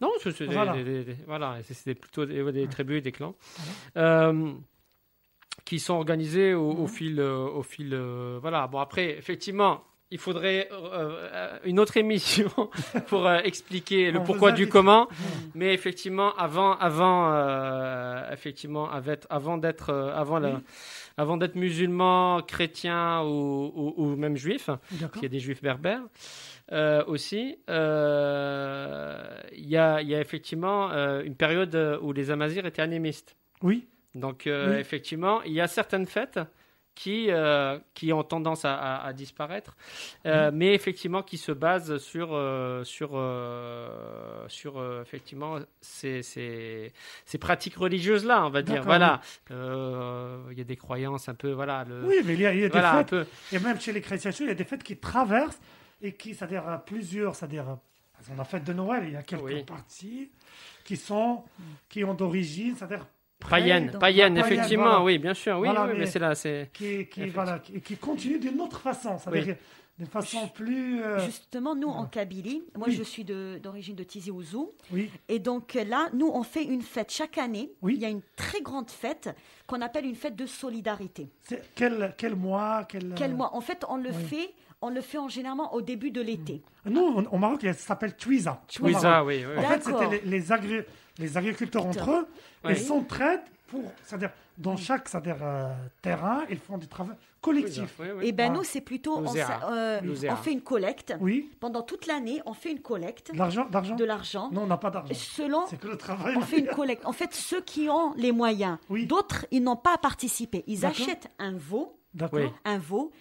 Non, c'est
Voilà.
des- des- des- voilà, c'est- c'est plutôt des, tribus, des clans, qui sont organisés au, au fil, euh, au fil, euh, voilà. Bon après, effectivement, il faudrait euh, une autre émission pour euh, expliquer le
On
pourquoi du comment. Mais effectivement, avant, avant, euh, effectivement, avec- avant d'être, avant la-
Oui.
avant d'être musulman, chrétien ou, ou- ou même juif, il y a des juifs berbères aussi. Il y, a, il y a effectivement une période où les Amazirs étaient animistes.
Oui.
Donc, euh,
Oui.
effectivement, il y a certaines fêtes qui, euh, qui ont tendance à, à- à disparaître, euh, mais effectivement qui se basent sur, sur, sur effectivement ces, ces, ces pratiques religieuses-là, on va dire. Voilà, il y a des croyances un peu, voilà, le,
Oui, mais il y a, il y a des
voilà
fêtes,
peu.
et même chez les chrétiens, il y a des fêtes qui traversent et qui, c'est-à-dire plusieurs, c'est-à-dire, exemple, la fête de Noël, il y a quelques parties qui sont, qui ont d'origine, c'est-à-dire
païenne, païenne, effectivement,
voilà.
oui, bien sûr, oui,
Voilà,
oui,
mais-
mais c'est là, c'est.
qui, qui,
Effectivement.
voilà, qui, qui continuent d'une autre façon, d'une façon plus. euh,
Justement, nous, en Kabylie, moi,
Oui.
je suis de- d'origine de, Tizi Ouzou.
oui,
Et donc euh, là, nous, on fait une fête chaque année.
Oui.
Il y a une très grande fête qu'on appelle une fête de solidarité.
c'est quel, quel mois quel,
Quel
euh,
mois? En fait, on le
oui.
fait, on le fait en généralement au début de l'été.
Nous, on- au Maroc, ça s'appelle Twiza. Au
Oui.
En fait, c'était les, les, agri- les agriculteurs entre eux,
Oui.
ils s'entraident pour, c'est-à-dire, dans chaque euh, terrain, ils font du travail collectif.
Oui, oui.
Et ben
Voilà.
nous, c'est plutôt, on, euh, on fait une collecte.
Oui,
Pendant toute l'année, on fait une collecte
de l'argent, d'argent.
de l'argent.
Non, on n'a pas d'argent.
Selon,
C'est que le travail.
on fait une collecte. En fait, ceux qui ont les moyens,
Oui.
d'autres, ils n'ont pas participé. Ils achètent un veau,
D'accord.
Un veau.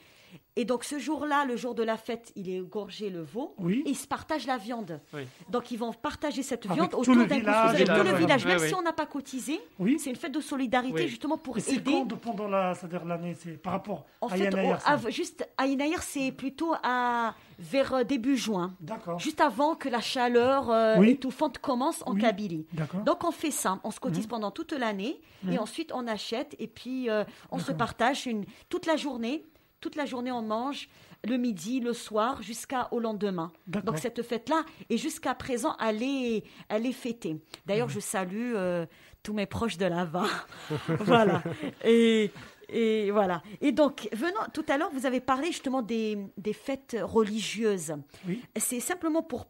Et donc ce jour-là, le jour de la fête, il est égorgé le veau.
Oui.
Et ils se partagent la viande.
Oui.
Donc ils vont partager cette
Avec
viande autour
le
d'un
village,
avec
et
tout le village. Même
Oui, oui.
si on n'a pas cotisé,
Oui.
c'est une fête de solidarité
Oui.
justement pour
Et c'est
aider.
quand pendant la, c'est-à-dire l'année, c'est par rapport
En
à
fait,
Yann Ayer,
on- av- juste à Inaïr, c'est plutôt à vers euh, début juin,
D'accord.
juste avant que la chaleur euh,
Oui.
étouffante commence en
Oui.
Kabylie.
D'accord.
Donc on fait ça, on se cotise pendant toute l'année et ensuite on achète et puis euh, on se partage une, toute la journée. Toute la journée on mange, le midi, le soir, jusqu'au lendemain. Donc cette fête-là, et jusqu'à présent, elle est, elle est fêtée. D'ailleurs, je salue euh, tous mes proches de là-bas. voilà. Et, et voilà. Et donc, venant, tout à l'heure, vous avez parlé justement des, des fêtes religieuses.
Oui.
C'est simplement pour,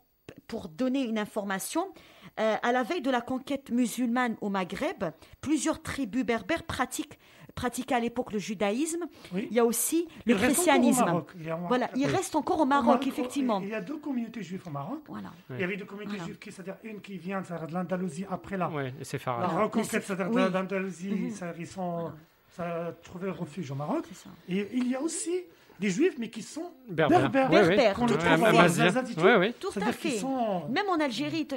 pour donner une information. Euh, à la veille de la conquête musulmane au Maghreb, plusieurs tribus berbères pratiquent, pratiquaient à l'époque le judaïsme.
Oui.
Il y a aussi le
Il
christianisme.
Maroc. Il
Voilà, il
Oui.
reste encore au
Au
Maroc, effectivement.
Il y a deux communautés juives au Maroc.
Voilà.
Il y avait deux communautés
Voilà.
juives, qui, c'est-à-dire une qui vient de l'Andalousie après la, la reconquête c'est-à-dire
oui.
de l'Andalousie.
Mhm.
Ils sont, ça a trouvé refuge au Maroc. Et il y a aussi des juifs, mais qui sont
Berbère.
berbères.
Ouais, ouais.
Berbères, tout
Amazigh.
les attitudes.
Ouais, ouais.
Tout à fait.
sont.
Même en Algérie,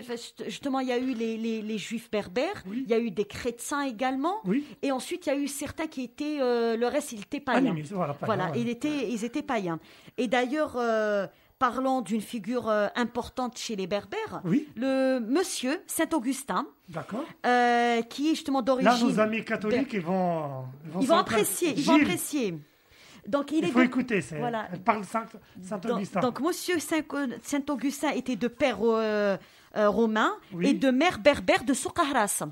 justement, il y a eu les, les, les juifs berbères,
Oui.
il y a eu des chrétiens également,
Oui.
et ensuite il y a eu certains qui étaient, euh, le reste, ils étaient païens.
Animés, voilà, païens,
Voilà,
voilà.
ils étaient, ils étaient païens. Et d'ailleurs, euh, parlant d'une figure euh, importante chez les berbères,
Oui.
le monsieur Saint-Augustin,
D'accord.
euh, qui est justement d'origine...
Là, nos amis catholiques, ils vont.
Ils vont
s'en
apprécier, ils vont apprécier. Donc il,
Il
est
faut
de-
écouter. c'est-
Voilà.
Elle parle Saint-
Donc,
Saint-Augustin.
donc, Monsieur Saint- Saint-Augustin était de père euh, euh, romain
Oui.
et de mère berbère de Soukahras.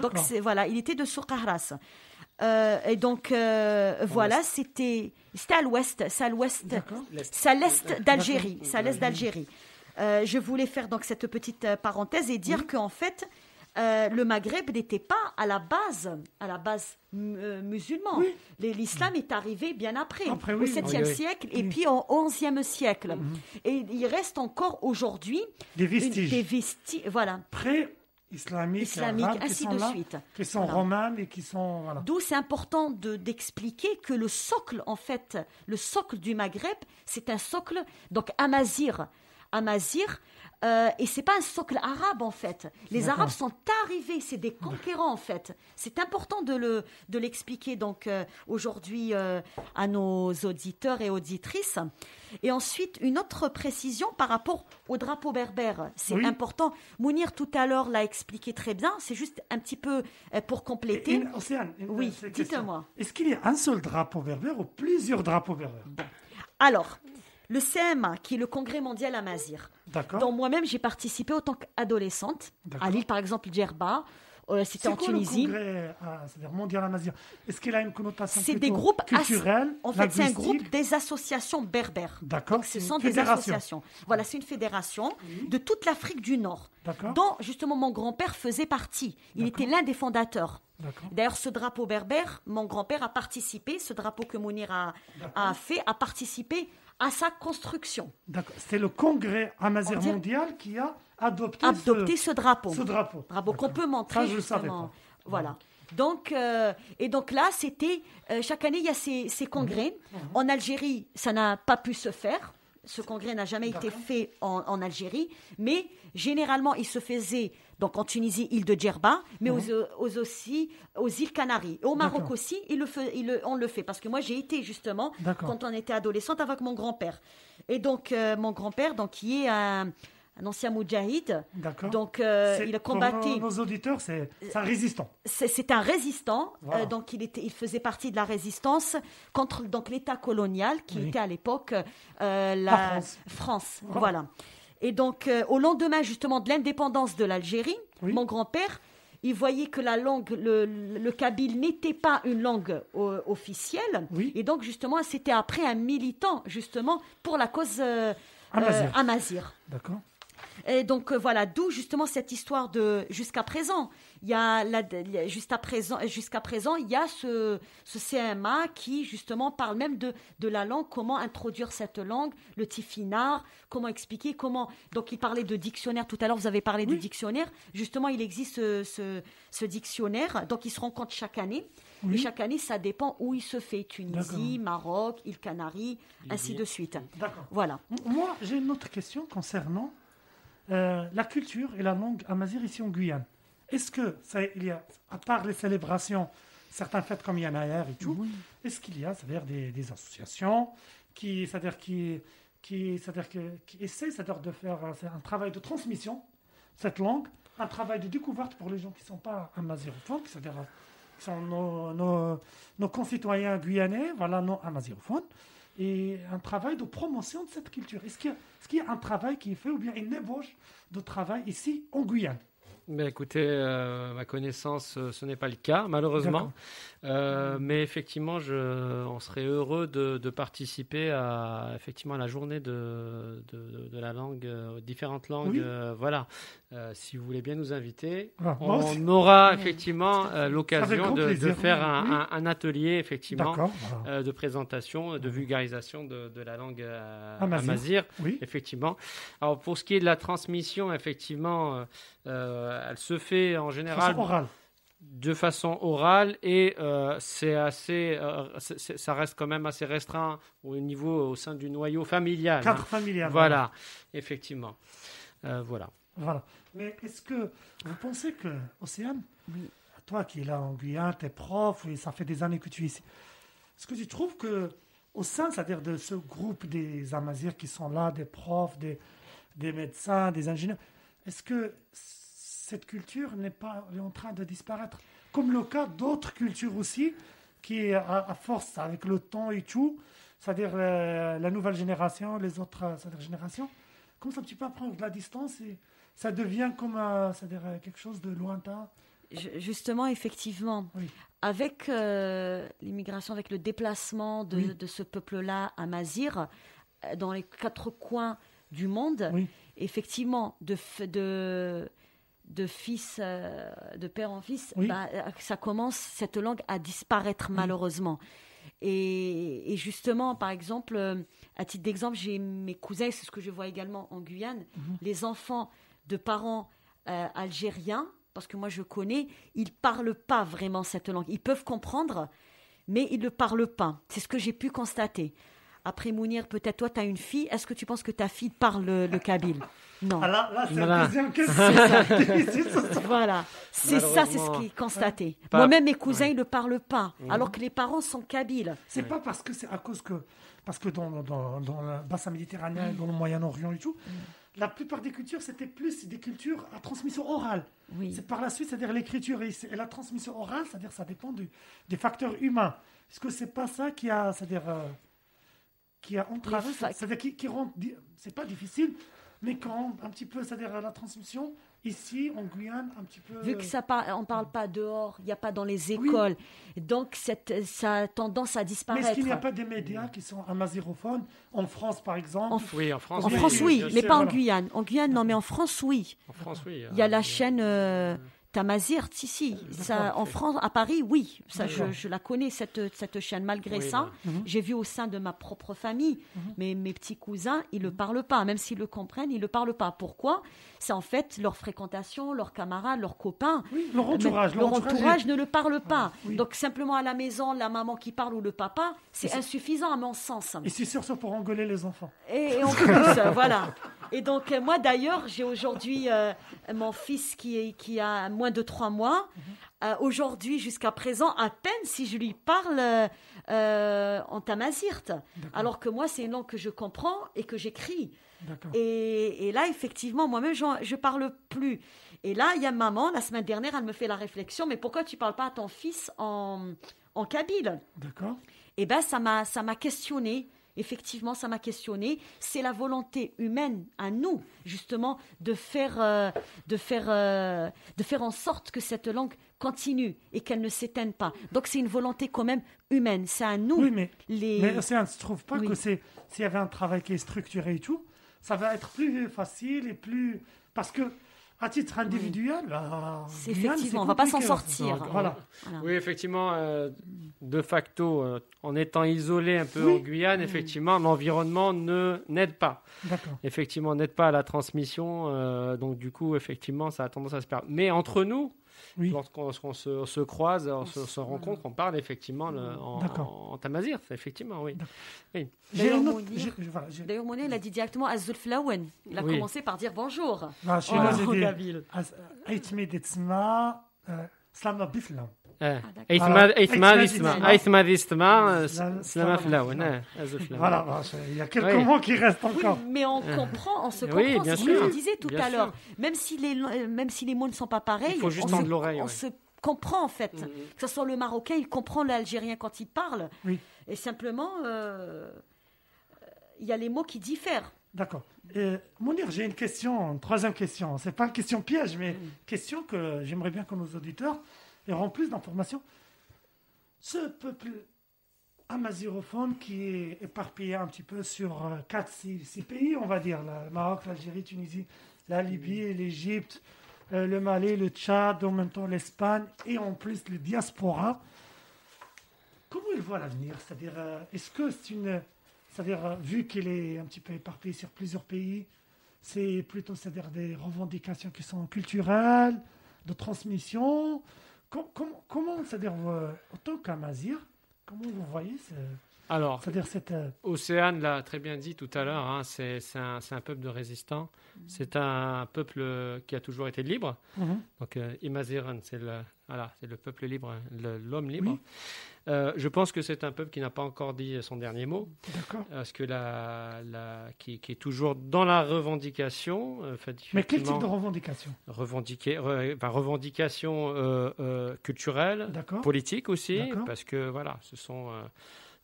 Donc c'est- voilà, il était de Soukahras. Euh, et donc euh, voilà, c'était c'était à l'ouest, c'est à l'ouest, c'est à l'est d'Algérie, c'est à l'est d'Algérie. Euh, je voulais faire donc cette petite parenthèse et dire qu'en fait euh, le Maghreb n'était pas à la base, à la base euh, musulman.
Oui.
L'islam est arrivé bien après,
Après,
au
oui,
7e
oui, oui.
siècle et puis au 11e siècle. Et il reste encore aujourd'hui
Des
une-
vestiges.
des vestiges, voilà.
Pré-islamiques,
Islamiques,
qui
ainsi
sont
de
là,
suite.
Qui sont
Voilà.
romanes et qui sont. Voilà.
D'où c'est important de- d'expliquer que le socle, en fait, le socle du Maghreb, c'est un socle, donc Amazir. Amazir, euh, et c'est pas un socle arabe en fait. Les. Arabes sont arrivés, c'est des conquérants en fait. C'est important de le de l'expliquer donc euh, aujourd'hui euh, à nos auditeurs et auditrices. Et ensuite une autre précision par rapport au drapeau berbère, c'est
Oui.
important. Mounir tout à l'heure l'a expliqué très bien. C'est juste un petit peu euh, pour compléter.
Une- Océane, une-
Oui, dites-moi.
Est-ce qu'il y a un seul drapeau berbère ou plusieurs drapeaux berbères?
Alors, le CMA, qui est le Congrès mondial Amazir,
D'accord.
dont moi-même j'ai participé en tant qu'adolescente, à Lille par exemple, Djerba, euh, c'était
C'est
en
quoi
Tunisie.
le congrès, ah, c'est-à-dire mondial amazigh Est-ce qu'il a une connotation
C'est des groupes as- En fait, c'est un groupe des associations berbères.
D'accord,
Donc, ce sont des associations. Voilà, c'est une fédération de toute l'Afrique du Nord, dont justement mon grand-père faisait partie. Il était l'un des fondateurs. D'ailleurs, ce drapeau berbère, mon grand-père a participé, ce drapeau que Mounir a, a fait, a participé à sa construction.
D'accord. C'est le congrès amazigh
On dirait-
mondial qui a adopté,
ce drapeau.
ce, drapeau.
Drapeau qu'on peut montrer
Ça, je le savais
justement.
pas.
Voilà. Donc, euh, et donc là, c'était euh, chaque année, il y a ces, ces congrès. En Algérie, ça n'a pas pu se faire. Ce congrès n'a jamais été fait en, en Algérie, mais généralement, il se faisait donc en Tunisie, île de Djerba, mais aux, aux aussi aux îles Canaries. Au Maroc aussi, il le fait, il le- on le fait parce que moi j'ai été justement quand on était adolescente avec mon grand-père. Et donc euh, mon grand-père, donc qui est un, un ancien moudjahid,
D'accord.
donc euh, il a
pour
combattu.
nos, nos auditeurs, c'est un résistant.
C'est un résistant,
Voilà.
euh, donc il, était, il faisait partie de la résistance contre donc l'État colonial qui
Oui.
était à l'époque euh, la,
La France.
France,
Voilà.
voilà. Et donc au lendemain justement de l'indépendance de l'Algérie,
Oui.
mon grand-père, il voyait que la langue, le, le kabyle n'était pas une langue euh, officielle,
Oui.
et donc justement c'était après un militant justement pour la cause euh,
Amazigh.
euh, amazigh.
D'accord.
Et donc euh, voilà, d'où justement cette histoire de jusqu'à présent. Il y a la, présent, jusqu'à présent, il y a ce, ce CMA qui justement parle même de de la langue, comment introduire cette langue, le tifinard, comment expliquer, comment. Donc il parlait de dictionnaire tout à l'heure. Vous avez parlé de
Oui.
dictionnaire. Justement, il existe ce, ce, ce dictionnaire. Donc il se rencontre chaque année.
Oui.
Et chaque année, ça dépend où il se fait. Tunisie, Maroc, îles Canaries, ainsi de suite.
D'accord.
Voilà.
Moi, j'ai une autre question concernant euh, la culture et la langue amazigh ici en Guyane. Est-ce que, ça, il y a, à part les célébrations, certains fêtes comme Yanaïr et tout, est-ce qu'il y a, c'est-à-dire des, des associations qui, c'est-à-dire qui, qui, c'est-à-dire qui essaient, c'est-à-dire de faire un travail de transmission cette langue, un travail de découverte pour les gens qui ne sont pas amazigophones, c'est-à-dire qui sont nos, nos, nos concitoyens guyanais, voilà, non amazigophones, et un travail de promotion de cette culture. Est-ce qu'il y, a- y un travail qui est fait ou bien une ébauche de travail ici en Guyane?
Mais écoutez, euh, ma connaissance, euh, ce n'est pas le cas, malheureusement. Euh, mais effectivement, je, on serait heureux de, de participer à effectivement à la journée de, de, de la langue, aux différentes langues.
Oui.
euh, voilà. Euh, si vous voulez bien nous inviter,
Ah,
on aura effectivement euh, l'occasion de, faire un,
oui.
un- un atelier effectivement
voilà.
euh, de présentation, de vulgarisation de, de la langue
amazigh. Oui.
Effectivement. Alors pour ce qui est de la transmission, effectivement, elle se fait en général
Façon orale.
de façon orale et euh, c'est assez, euh, ça reste quand même assez restreint au niveau au sein du noyau familial.
Cadre
hein.
familial.
Voilà, effectivement. Euh, voilà.
Voilà. Mais est-ce que vous pensez que, Océane, toi qui es là en Guyane, tu es prof, et ça fait des années que tu es ici, est-ce que tu trouves que, au sein, c'est-à-dire de ce groupe des Amazirs qui sont là, des profs, des, des médecins, des ingénieurs, est-ce que cette culture n'est pas est en train de disparaître? Comme le cas d'autres cultures aussi, qui, à, à force, avec le temps et tout, c'est-à-dire la, la nouvelle génération, les autres euh, générations, commence un petit peu à prendre de la distance et ça devient comme c'est-à-dire euh, quelque chose de lointain.
Ju- Justement, effectivement,
Oui.
avec euh, l'immigration, avec le déplacement de,
Oui.
de ce peuple-là à Mazir, euh, dans les quatre coins du monde,
Oui.
effectivement, de, de, de fils, euh, de père en fils, bah, ça commence, cette langue, à disparaître malheureusement. Et, et justement, par exemple, à titre d'exemple, j'ai mes cousins, c'est ce que je vois également en Guyane,
Mhm.
les enfants de parents euh, algériens, parce que moi je connais, ils parlent pas vraiment cette langue. Ils peuvent comprendre, mais ils ne parlent pas. C'est ce que j'ai pu constater. Après Mounir, peut-être toi, tu as une fille. Est-ce que tu penses que ta fille parle le, le kabyle? Non.
Ah là, là c'est
Voilà.
la deuxième question.
Voilà, c'est ça, c'est ce qui est constaté. Moi-même, mes cousins,
ouais.
ils ne parlent pas, alors que les parents sont kabyles.
C'est pas parce que c'est à cause que parce que dans, dans, dans le bassin méditerranéen, dans le Moyen-Orient et tout, la plupart des cultures c'était plus des cultures à transmission orale.
Oui.
C'est par la suite, c'est-à-dire l'écriture et, la transmission orale, c'est-à-dire ça dépend du- des facteurs humains. Est-ce que c'est pas ça qui a, c'est-à-dire euh, qui a entravé, c'est-à-dire qui, qui rend, c'est pas difficile, mais qui rend un petit peu, c'est-à-dire la transmission ici en Guyane un petit peu.
Vu que ça par... on parle pas dehors, il n'y a pas dans les écoles, donc cette, ça a tendance à
mais
disparaître.
est-ce qu'il n'y a pas des médias qui sont amazigophones? En France par exemple?
En
Oui, en France.
En
Oui,
France,
oui,
mais pas en. Guyane. En Guyane, non, mais en France, oui.
En France, oui.
Il y a la chaîne euh, Tamazirt, si, si. Ça, en France, à Paris, oui. Ça, je, je la connais, cette, cette chaîne. Malgré
Oui,
ça.
Mhm.
j'ai vu au sein de ma propre famille, mais mes petits cousins, ils ne le parlent pas. Même s'ils le comprennent, ils ne le parlent pas. Pourquoi? C'est en fait leur fréquentation, leurs camarades, leurs copains.
Oui, leur entourage.
Leur entourage ne le parle pas.
oui.
Donc simplement à la maison, la maman qui parle ou le papa, c'est insuffisant à mon sens.
Et c'est sur ça pour engueuler les enfants.
Et, et en plus, euh, voilà. Et donc euh, moi d'ailleurs, j'ai aujourd'hui euh, mon fils qui, est, qui a moins de trois mois. Euh, aujourd'hui, jusqu'à présent, à peine si je lui parle euh, en tamazirt. Alors que moi, c'est une langue que je comprends et que j'écris. Et, et là, effectivement, moi-même, je parle plus. Et là, il y a maman, la semaine dernière, elle me fait la réflexion, mais pourquoi tu parles pas à ton fils en, en kabyle?
D'accord.
eh ben ça m'a ça m'a questionné. Effectivement, ça m'a questionné. C'est la volonté humaine à nous, justement, de faire, euh, de faire, euh, de faire en sorte que cette langue continue et qu'elle ne s'éteigne pas. Donc, c'est une volonté quand même humaine. C'est à nous,
Oui, mais,
les.
mais Océane, tu ne trouves pas
Oui.
que c'est s'il y avait un travail qui est structuré et tout, ça va être plus facile et plus. Parce que, à titre individuel, euh,
C'est
Guyane,
effectivement, on va pas s'en
compliqué,
sortir.
Donc, Voilà.
Voilà.
Oui, effectivement, euh, de facto, euh, en étant isolé un peu
Oui.
en Guyane, effectivement, l'environnement ne n'aide pas.
D'accord.
Effectivement, n'aide pas à la transmission. euh, donc, du coup, effectivement, ça a tendance à se perdre. Mais entre nous,
Oui.
lorsqu'on se, on se croise, on se, se rencontre, on parle effectivement le- en, en, tamazirt, effectivement, oui.
D'ailleurs,
voilà,
Monet, il a dit directement Azul Flawen. Il a
Oui.
commencé par dire bonjour.
Aithma-
Voilà.
Euh.
Voilà, je- il y a quelques
Oui.
mots qui restent encore.
Mais on comprend, on se
Oui,
comprend.
bien
c'est ce que
sûr,
je disais tout
bien
à
sûr.
l'heure. Même si les euh, même si les mots ne sont pas pareils,
Il faut juste
on, se,
l'oreille,
on
ouais.
se comprend en fait.
Mhm.
Que ce soit le Marocain, il comprend l'Algérien quand il parle.
Oui.
Et simplement, euh, il y a les mots qui diffèrent.
D'accord. Euh, Mounir, j'ai une question, une troisième question. C'est pas une question piège, mais
Mm.
question que j'aimerais bien que nos auditeurs auront plus d'informations. Ce peuple amazirophone qui est éparpillé un petit peu sur 4-6 pays, on va dire, le Maroc, l'Algérie, Tunisie, la Libye, l'Égypte, euh, le Mali, le Tchad, en même temps l'Espagne, et en plus le diaspora. Comment il voit l'avenir? C'est-à-dire, euh, est-ce que c'est une. C'est-à-dire, euh, vu qu'il est un petit peu éparpillé sur plusieurs pays, c'est plutôt c'est-à-dire des revendications qui sont culturelles, de transmission. Com- com- comment, c'est-à-dire, euh, autant qu'Amazir, comment vous voyez ce-
Alors,
C'est-à-dire cette. euh,
Océane l'a très bien dit tout à l'heure, hein, c'est un, peuple de résistants, c'est un peuple qui a toujours été libre.
mhm.
Donc, euh, Imaziran, c'est le, voilà, c'est le peuple libre, l'homme libre.
Oui.
Euh, je pense que c'est un peuple qui n'a pas encore dit son dernier mot,
D'accord.
parce que la, la, qui, qui est toujours dans la revendication. euh, fait,
Mais quel type de revendication?
Revendiquer, re- revendication euh, euh, culturelle, politique aussi, parce que voilà, ce sont, euh,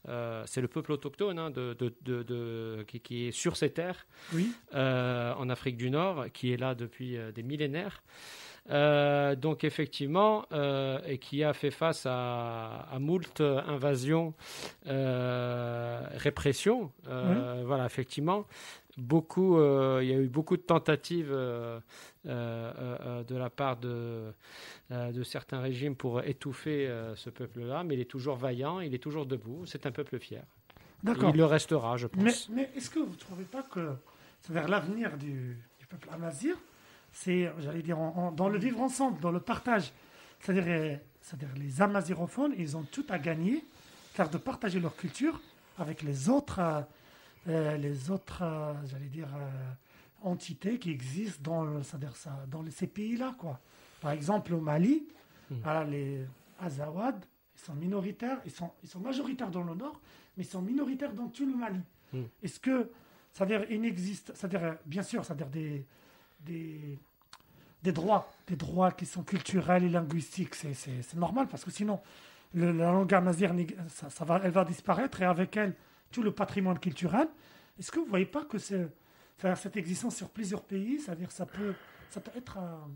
euh, c'est le peuple autochtone hein, de, de, de, de- qui, qui est sur ces terres
Oui.
euh, en Afrique du Nord, qui est là depuis euh, des millénaires. Euh, donc effectivement, euh, et qui a fait face à, à moult invasions, euh, répressions. Euh, Voilà, effectivement, beaucoup, euh, il y a eu beaucoup de tentatives euh, euh, euh, de la part de, euh, de certains régimes pour étouffer euh, ce peuple-là, mais il est toujours vaillant, il est toujours debout. C'est un peuple fier.
D'accord.
il le restera, je pense.
Mais, mais est-ce que vous ne trouvez pas que c'est-à-dire l'avenir du, du peuple amazir, c'est, j'allais dire, en- en- dans le vivre ensemble, dans le partage C'est-à-dire, euh, c'est-à-dire les amazirophones, ils ont tout à gagner, car de partager leur culture avec les autres, euh, euh, les autres, euh, j'allais dire, euh, entités qui existent dans, le- c'est-à-dire ça, dans ces pays-là, quoi. Par exemple, au Mali,
Hmm.
voilà, les Azawad, ils sont minoritaires, ils sont, ils sont majoritaires dans le nord, mais ils sont minoritaires dans tout le Mali.
Hmm.
Est-ce que, c'est-à-dire, il n'existe, c'est-à-dire, bien sûr, c'est-à-dire des, des, des droits, des droits qui sont culturels et linguistiques, c'est, normal, parce que sinon, le- la langue amazigh, ça, ça va, elle va disparaître, et avec elle, tout le patrimoine culturel. Est-ce que vous ne voyez pas que c'est, cette existence sur plusieurs pays, c'est-à-dire ça peut, ça peut être un,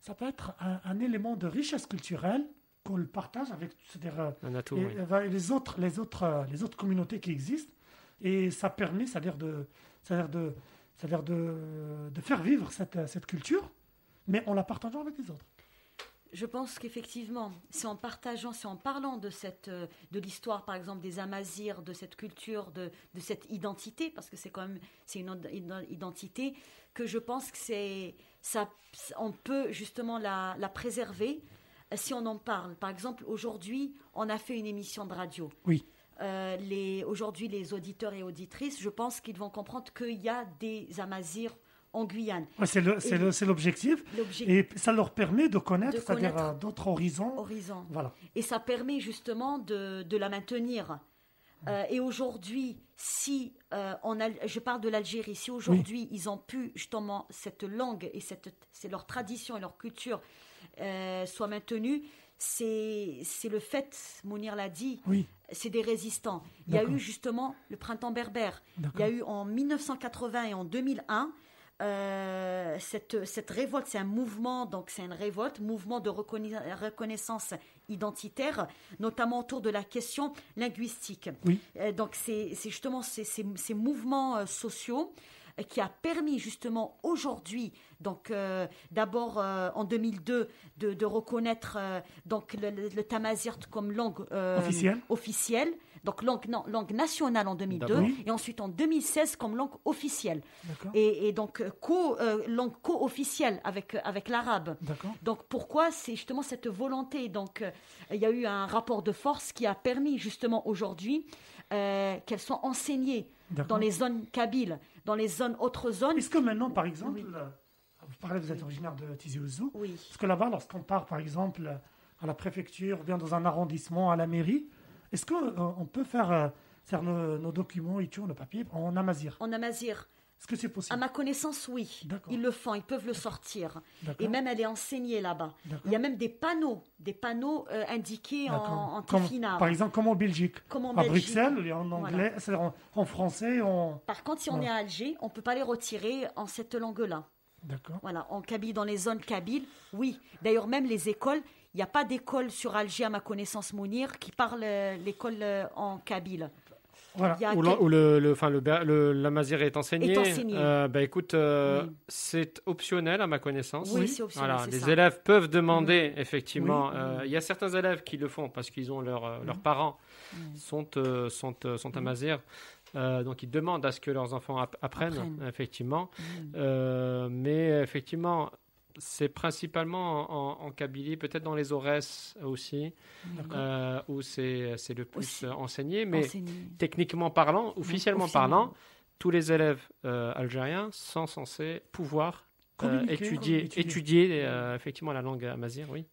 ça peut être un, un élément de richesse culturelle qu'on le partage avec euh,
Un atout,
et-
oui.
et les autres, les autres, euh, les autres communautés qui existent, et ça permet, c'est-à-dire de, c'est-à-dire de, c'est-à-dire de, de faire vivre cette, cette culture, mais en la partageant avec les autres.
Je pense qu'effectivement, c'est en partageant, c'est en parlant de cette, euh, de l'histoire, par exemple, des Amazirs, de cette culture, de, de cette identité, parce que c'est quand même, c'est une, une identité que je pense que c'est, ça, on peut justement la, la préserver euh, si on en parle. Par exemple, aujourd'hui, on a fait une émission de radio.
Oui.
Euh, les, aujourd'hui, les auditeurs et auditrices, je pense qu'ils vont comprendre qu'il y a des Amazirs en Guyane.
Ouais, c'est le- c'est
Et-
le- c'est l'objectif. Et ça leur permet de connaître,
De
c'est-à-dire
connaître.
euh, d'autres horizons.
Horizon.
Voilà.
Et ça permet justement de, de la maintenir. Euh, et aujourd'hui, si euh, on a, je parle de l'Algérie, si aujourd'hui ils ont pu justement cette langue et cette, c'est leur tradition et leur culture euh, soit maintenue, c'est le fait, Mounir l'a dit,
Oui.
c'est des résistants. Il y a eu justement le printemps berbère. Il y a eu en 1980 et en 2001 euh, cette, cette révolte, c'est un mouvement, donc c'est une révolte, mouvement de reconna- reconnaissance identitaire, notamment autour de la question linguistique.
Oui.
Euh, donc c'est justement ces, ces- ces mouvements euh, sociaux qui a permis justement aujourd'hui, donc euh, d'abord euh, en 2002, de, de reconnaître euh, donc le, le, le tamazirt comme langue
Officielle.
officielle, donc langue, non, langue nationale en 2002,
D'abord.
et ensuite en 2016 comme langue officielle. Et, et donc co, langue co-officielle avec, avec l'arabe. Donc pourquoi c'est justement cette volonté? Donc il y a eu un rapport de force qui a permis justement aujourd'hui qu'elles soient enseignées dans les zones kabyles, dans les zones autres zones.
Est-ce que maintenant, par exemple,
Oui.
euh, vous parlez, vous êtes originaire de Tizi Ouzou.
Oui.
Est-ce que là-bas, lorsqu'on part, par exemple, à la préfecture, ou bien dans un arrondissement, à la mairie, est-ce qu'on peut faire, euh, faire nos, nos documents et tout, nos papiers, en amazir
En amazir,
Est-ce que c'est
à
possible
ma connaissance, oui. Ils le font, ils peuvent le sortir. Et même elle est enseignée là-bas. Il y a même des panneaux, des panneaux euh, indiqués en, en
Comme-. Par exemple, comme en Belgique.
Comme en
à
Belgique.
Bruxelles, en
Voilà.
anglais, c'est-à-dire en, en français, en...
Par contre, si on
Voilà.
est à Alger, on peut pas les retirer en cette langue-là.
D'accord.
Voilà, en Kabyle, dans les zones kabyles, oui. D'ailleurs, même les écoles, il n'y a pas d'école sur Alger, à ma connaissance, Mounir, qui parle euh, l'école euh, en Kabyle.
Voilà.
Il
Où,
quel-
où le, le, enfin, le, le- la mazir est enseigné.
Est enseigné.
Euh, bah, écoute, euh,
Oui.
c'est optionnel à ma connaissance.
Oui, c'est optionnel,
Voilà, les
ça.
élèves peuvent demander, effectivement.
Oui.
euh, Il y a certains élèves qui le font parce qu'ils ont leur, euh, leurs parents sont, euh, sont, euh, sont amazir. Euh, donc ils demandent à ce que leurs enfants app- apprennent,
Apprennent.
effectivement. Euh, mais effectivement, c'est principalement en, en Kabylie, peut-être dans les Aurès aussi,
D'accord.
euh, où c'est le plus
Aussi.
enseigné. Mais
Enseigné.
techniquement parlant, officiellement
officiellement.
parlant, tous les élèves euh, algériens sont censés pouvoir euh, étudier,
étudier.
étudier effectivement la langue amazigh, oui.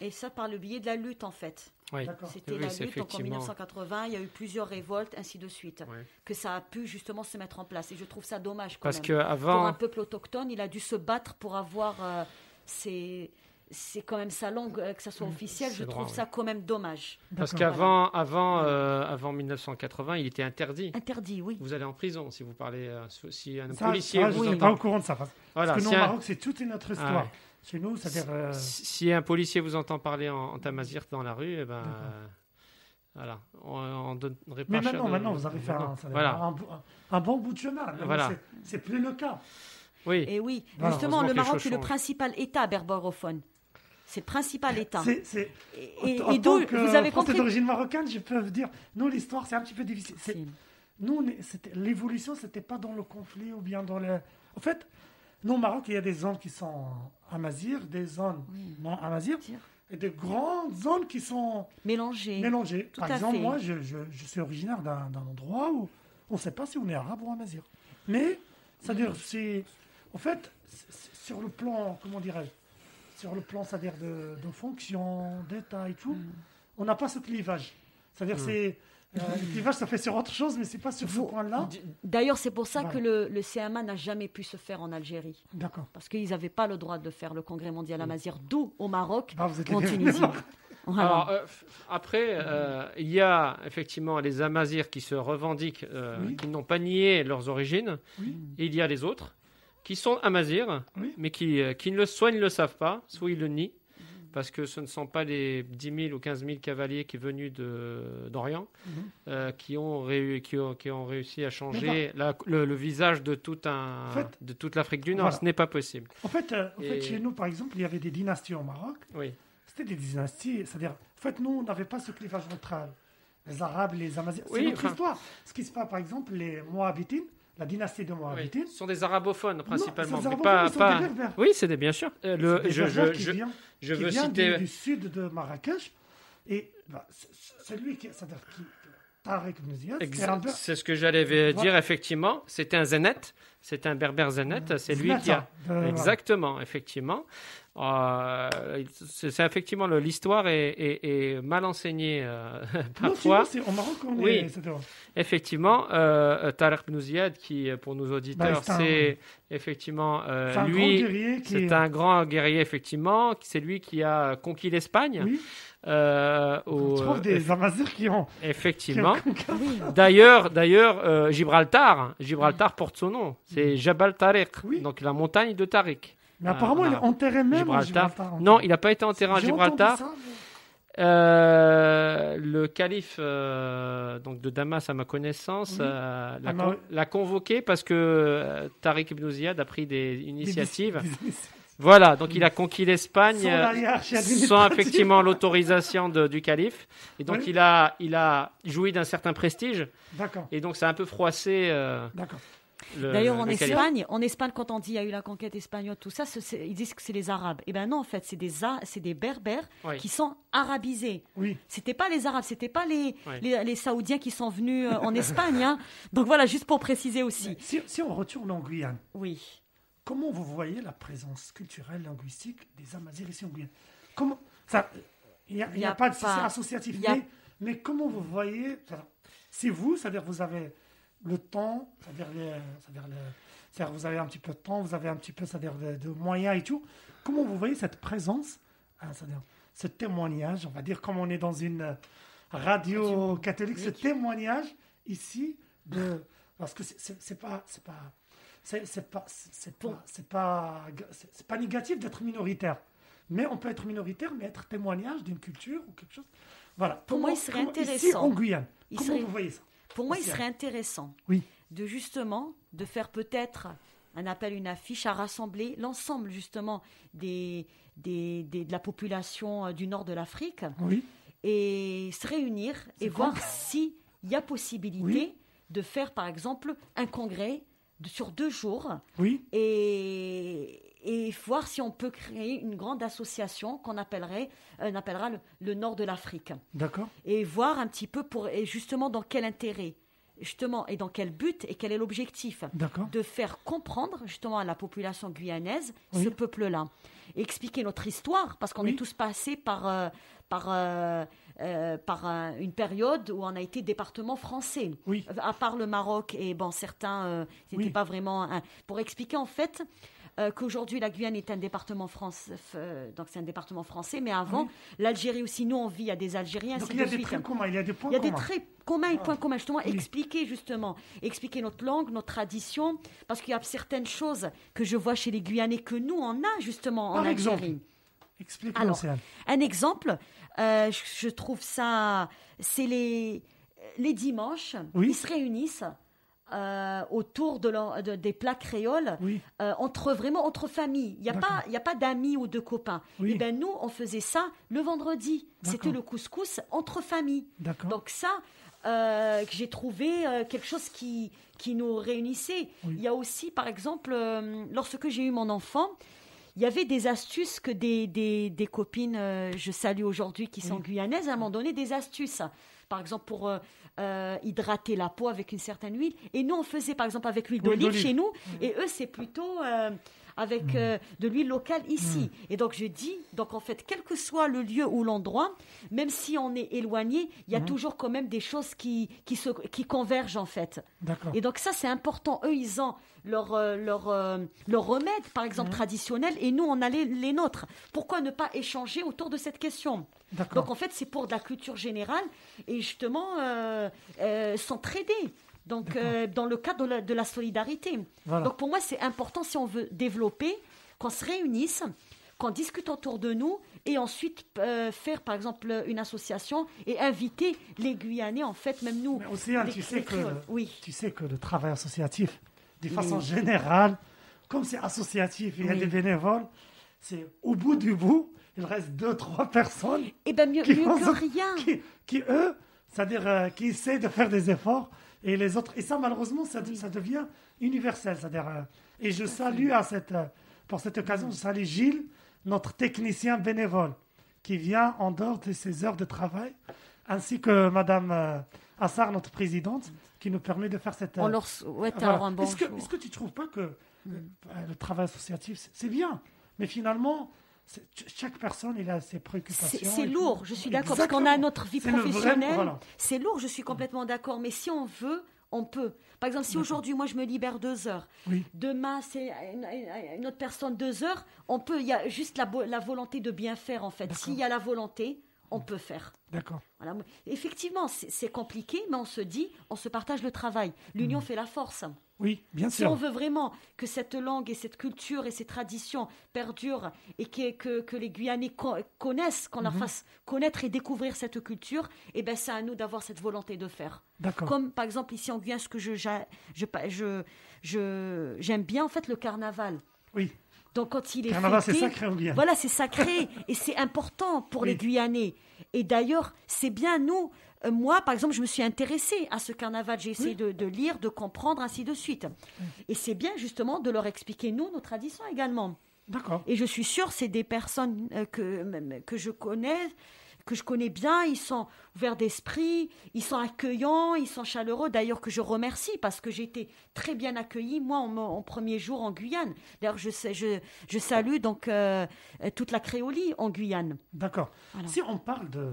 Et ça par le biais de la lutte, en fait.
Oui.
C'était
Oui,
la lutte. Donc en
effectivement-
1980, il y a eu plusieurs révoltes, ainsi de suite. Que ça a pu justement se mettre en place. Et je trouve ça dommage quand
Parce
même.
que
Pour un
avant,
peuple autochtone, il a dû se battre pour avoir euh, ses- c'est quand même sa langue, euh, que ça soit officiel.
c'est
Je
droit,
trouve
oui.
ça quand même dommage.
parce qu'avant, avant, euh, avant 1980, il était interdit.
Interdit, oui.
Vous allez en prison si vous parlez, euh, si un
Ça,
policier
ça,
vous
je suis
entend.
pas au courant de ça. Parce,
Voilà,
parce que nous, au
un-
Maroc, c'est toute une autre
Ah
histoire.
ouais.
Chez nous, c'est-à-dire... euh,
Si si un policier vous entend parler en, en tamazir dans la rue, eh ben, euh, voilà, on, on donnerait pas
Mais maintenant,
de-
maintenant, vous avez fait
Non.
un,
Voilà.
un, bon bout de chemin.
Voilà.
c'est- plus le cas.
Oui,
Et oui,
Voilà,
justement, le Maroc est le principal État berbérophone. C'est le principal État.
C'est-
Et, et-
en
et d'où
que
vous avez
Français
compris
d'origine marocaine, je peux vous dire, nous, l'histoire, c'est un petit peu difficile. Nous, est- l'évolution, c'était pas dans le conflit ou bien dans le. En fait, nous, au Maroc, il y a des zones qui sont amazir, des zones non amazir,
Dire.
et de grandes zones qui sont
Mélangé.
mélangées.
Tout
Par
à
exemple,
fait.
moi, je, je- je suis originaire d'un d'un endroit où on ne sait pas si on est arabe ou amazir. Mais, c'est-à-dire, c'est. En fait, sur le plan, comment dirais-je Sur le plan, c'est-à-dire de, de fonction, d'état et tout, on n'a pas ce clivage. C'est-à-dire, c'est. Euh, ça fait sur autre chose, mais c'est pas sur ce
Vous-
point-là.
D'ailleurs, c'est pour ça
Voilà.
que le, le CMA n'a jamais pu se faire en Algérie.
D'accord.
Parce qu'ils n'avaient pas le droit de faire le congrès mondial amazir, d'où au Maroc,
Ah, vous êtes
en Tunisie. Voilà.
Alors, euh, après, euh, il y a effectivement les Amazirs qui se revendiquent, euh,
Oui.
qui n'ont pas nié leurs origines,
Oui.
et il y a les autres qui sont Amazirs,
Oui.
mais qui, euh, qui ne le, soit ils ne le savent pas, soit ils le nient, parce que ce ne sont pas les 10 000 ou 15 000 cavaliers qui venus de- d'Orient
Mhm.
euh, qui, ont réu- qui, ont, qui ont réussi à changer la- le, le visage de, tout un,
En fait,
de toute l'Afrique du Nord.
voilà.
Ce n'est pas possible.
En fait, euh, en fait,
Et-
chez nous, par exemple, il y avait des dynasties au Maroc.
Oui.
c'était des dynasties. C'est-à-dire, en fait, nous, on n'avait pas ce clivage entre les Arabes les Amazirs.
Oui,
c'est notre
enfin-
histoire. Ce qui se passe, par exemple, les Moabitines, la dynastie de
Oui,
Moabitines.
ce sont des arabophones principalement,
des
mais pas,
arabophones, ils sont
pas-
des berbères.
Oui, c'est bien sûr. Euh, le,
des
je, je
qui
veux
vient
citer.
du, du sud de Marrakech. Et bah, c'est- c'est lui qui, c'est-à-dire qui, c'est
ce que j'allais
Voilà.
dire effectivement. C'était un Zenet, c'est un berbère Zenet. C'est lui qui a. Exactement, effectivement. Euh, c'est effectivement l'histoire est, est- est mal enseignée euh,
Non,
parfois.
c'est- au Maroc, on
Oui.
est.
Effectivement, euh, Tarek qui euh, pour nos auditeurs,
Bah, c'est un-
effectivement lui. C'est
est-
un grand guerrier, effectivement. C'est lui qui a conquis l'Espagne.
Oui,
euh,
on
au-
trouve des Amazirs qui ont.
Effectivement. D'ailleurs, d'ailleurs, euh, Gibraltar, Gibraltar porte son nom. C'est Jabal Tariq,
Oui.
donc la montagne de Tariq.
Mais apparemment,
Ah,
il est enterré même
Gibraltar.
Gibraltar.
Non, il n'a pas été enterré à Gibraltar.
entendu ça, mais-
Euh, le calife euh, donc de Damas, à ma connaissance,
Oui.
euh, l'a,
Ah,
con- l'a convoqué parce que euh, Tariq Ibn Ziyad a pris des initiatives.
Des- des-
Voilà, donc il a conquis l'Espagne
Sans
euh, sans effectivement l'autorisation du calife. Et donc
Oui.
il, a, il a joui d'un certain prestige.
D'accord,
Et donc ça a un peu froissé euh,
d'accord.
le.
D'ailleurs, en. Espagne, en Espagne, quand on dit il y a eu la conquête espagnole, tout ça, ils disent que c'est les Arabes. Eh ben non, en fait, c'est des, A- c'est des Berbères
Oui.
qui sont arabisés.
Oui,
C'était pas les Arabes, c'était pas les,
Oui.
les, les Saoudiens qui sont venus euh, en Espagne. hein. Donc voilà, juste pour préciser aussi.
si, si on retourne en Guyane,
Oui.
Comment vous voyez la présence culturelle, linguistique des Amazirs ici en Guyane Comment ça Il n'y a, pas de
pas-
associatif,
a-
mais, mais comment vous voyez C'est vous, c'est-à-dire vous avez le temps, c'est-à-dire les- c'est-à-dire le- c'est-à-dire vous avez un petit peu de temps, vous avez un petit peu c'est-à-dire de, de moyens et tout. Comment vous voyez cette présence, hein, c'est-à-dire ce témoignage, on va dire comme on est dans une radio catholique, ce témoignage ici de parce que c'est- c'est c'est pas c'est pas c'est pas c'est pas c'est pas pas négatif d'être minoritaire mais on peut être minoritaire mais être témoignage d'une culture ou quelque chose voilà
Pour moi, il serait
comment- ici
intéressant.
en Guyane
Il
comment
serait-
vous voyez ça
Pour moi, il serait intéressant
Oui.
de justement de faire peut-être un appel, une affiche à rassembler l'ensemble justement des, des, des- de la population euh, du nord de l'Afrique
oui
et se réunir et voir s'il y a possibilité
Oui.
de faire par exemple un congrès sur deux jours.
Oui.
Et, et voir si on peut créer une grande association qu'on appellerait, euh, on appellera le, le nord de l'Afrique.
D'accord.
Et voir un petit peu pour et justement dans quel intérêt justement et dans quel but et quel est l'objectif de faire comprendre justement à la population guyanaise
Oui.
ce peuple-là et expliquer notre histoire parce qu'on
Oui.
est tous passés par euh, par euh, euh, par un- une période où on a été département français
oui
à part le Maroc et bon certains c'était
Oui.
pas vraiment un- pour expliquer en fait euh, qu'aujourd'hui la Guyane est un département français donc c'est un département français mais avant
Oui.
l'Algérie aussi nous on vit a des Algériens
donc il y a
de
des
suite.
traits communs il y a des points
Il y a des
communs
traits communs et
Ah.
points communs, justement,
Oui.
expliquer justement, expliquer notre langue, notre tradition, parce qu'il y a certaines choses que je vois chez les Guyanais que nous, on a justement en
exemple.
Algérie.
expliquez-nous
Alors. Un exemple, euh, je, je trouve ça, c'est les, les dimanches,
Oui.
ils se réunissent euh, autour de leur- de- des plats créoles,
oui
euh, entre vraiment entre familles. Il n'y a pas, il y a pas d'amis ou de copains.
Oui.
Et ben nous, on faisait ça le vendredi. C'était le couscous entre familles. Donc ça, euh, j'ai trouvé quelque chose qui, qui nous réunissait.
Oui.
Il y a aussi, par exemple, lorsque j'ai eu mon enfant, il y avait des astuces que des, des, des copines, je salue aujourd'hui, qui sont guyanaises, elles m'ont donné des astuces. Par exemple, pour euh, hydrater la peau avec une certaine huile. Et nous, on faisait, par exemple, avec l'huile
Huile
d'olive chez nous. Et eux, c'est plutôt euh, avec euh, de l'huile locale ici. Et donc, je dis, donc en fait, quel que soit le lieu ou l'endroit, même si on est éloigné, il y a toujours quand même des choses qui, qui, se, qui convergent, en fait. Et donc ça, c'est important. Eux, ils ont leur, euh, leur, euh, leur remède, par exemple, traditionnel, et nous, on a les, les nôtres. Pourquoi ne pas échanger autour de cette question? Donc, en fait, c'est pour de la culture générale et justement euh, euh, s'entraider. Donc, euh, dans le cadre de la, de la solidarité.
voilà
Donc, pour moi, c'est important si on veut développer, qu'on se réunisse, qu'on discute autour de nous et ensuite euh, faire, par exemple, une association et inviter les Guyanais, en fait, même nous.
mais Océane
les-
tu sais que.
Oui.
tu sais que le travail associatif, de façon générale, comme c'est associatif et il y a des bénévoles, c'est au bout du bout, il reste deux, trois personnes
Eh ben mieux,
Qui
mieux que rien.
qui, qui, eux, c'est-à-dire euh, qui essaient de faire des efforts et les autres. Et ça, malheureusement, ça, ça devient universel. C'est-à-dire, euh, et je salue à cette, euh, pour cette occasion, je salue Gilles, notre technicien bénévole, qui vient en dehors de ses heures de travail, ainsi que Madame Assar, notre présidente, qui nous permet de faire cette.
On leur souhaite
voilà.
un
Est-ce que, est-ce que tu trouves pas que euh, le travail associatif, c'est- bien, mais finalement, chaque personne, il a ses préoccupations.
C'est lourd, je suis d'accord, parce qu'on a notre vie professionnelle.
voilà.
C'est lourd, je suis complètement d'accord, mais si on veut, on peut. Par exemple, si aujourd'hui, moi, je me libère deux heures,
Oui.
demain, c'est une, autre personne deux heures, on peut, il y a juste la, volonté de bien faire, en fait. S'il y a la volonté, on peut faire.
D'accord.
Voilà. Effectivement, c'est compliqué, mais on se dit, on se partage le travail. L'union fait la force.
Oui, bien
Si
sûr.
on veut vraiment que cette langue et cette culture et ces traditions perdurent et que, que, que les Guyanais co- connaissent, qu'on leur fasse connaître et découvrir cette culture, eh ben c'est à nous d'avoir cette volonté de faire.
D'accord.
Comme par exemple ici en Guyane, ce que je j'a- je je je j'aime bien en fait le carnaval.
Oui.
Donc quand il est
Carnaval, c'est sacré en Guyane.
Voilà, c'est sacré et c'est important pour
Oui.
les Guyanais. Et d'ailleurs, c'est bien nous. euh, moi, par exemple, je me suis intéressée à ce carnaval. J'ai essayé de, de lire, de comprendre, ainsi de suite. Et c'est bien justement de leur expliquer nous nos traditions également.
D'accord.
Et je suis sûre, c'est des personnes euh, que que je connais, que je connais bien. Ils sont ouverts d'esprit, ils sont accueillants, ils sont chaleureux. D'ailleurs, que je remercie parce que j'ai été très bien accueillie moi en, en premier jour en Guyane. D'ailleurs, je, sais- je, je salue donc euh, euh, toute la créolie en Guyane.
D'accord.
Voilà.
Si on parle de,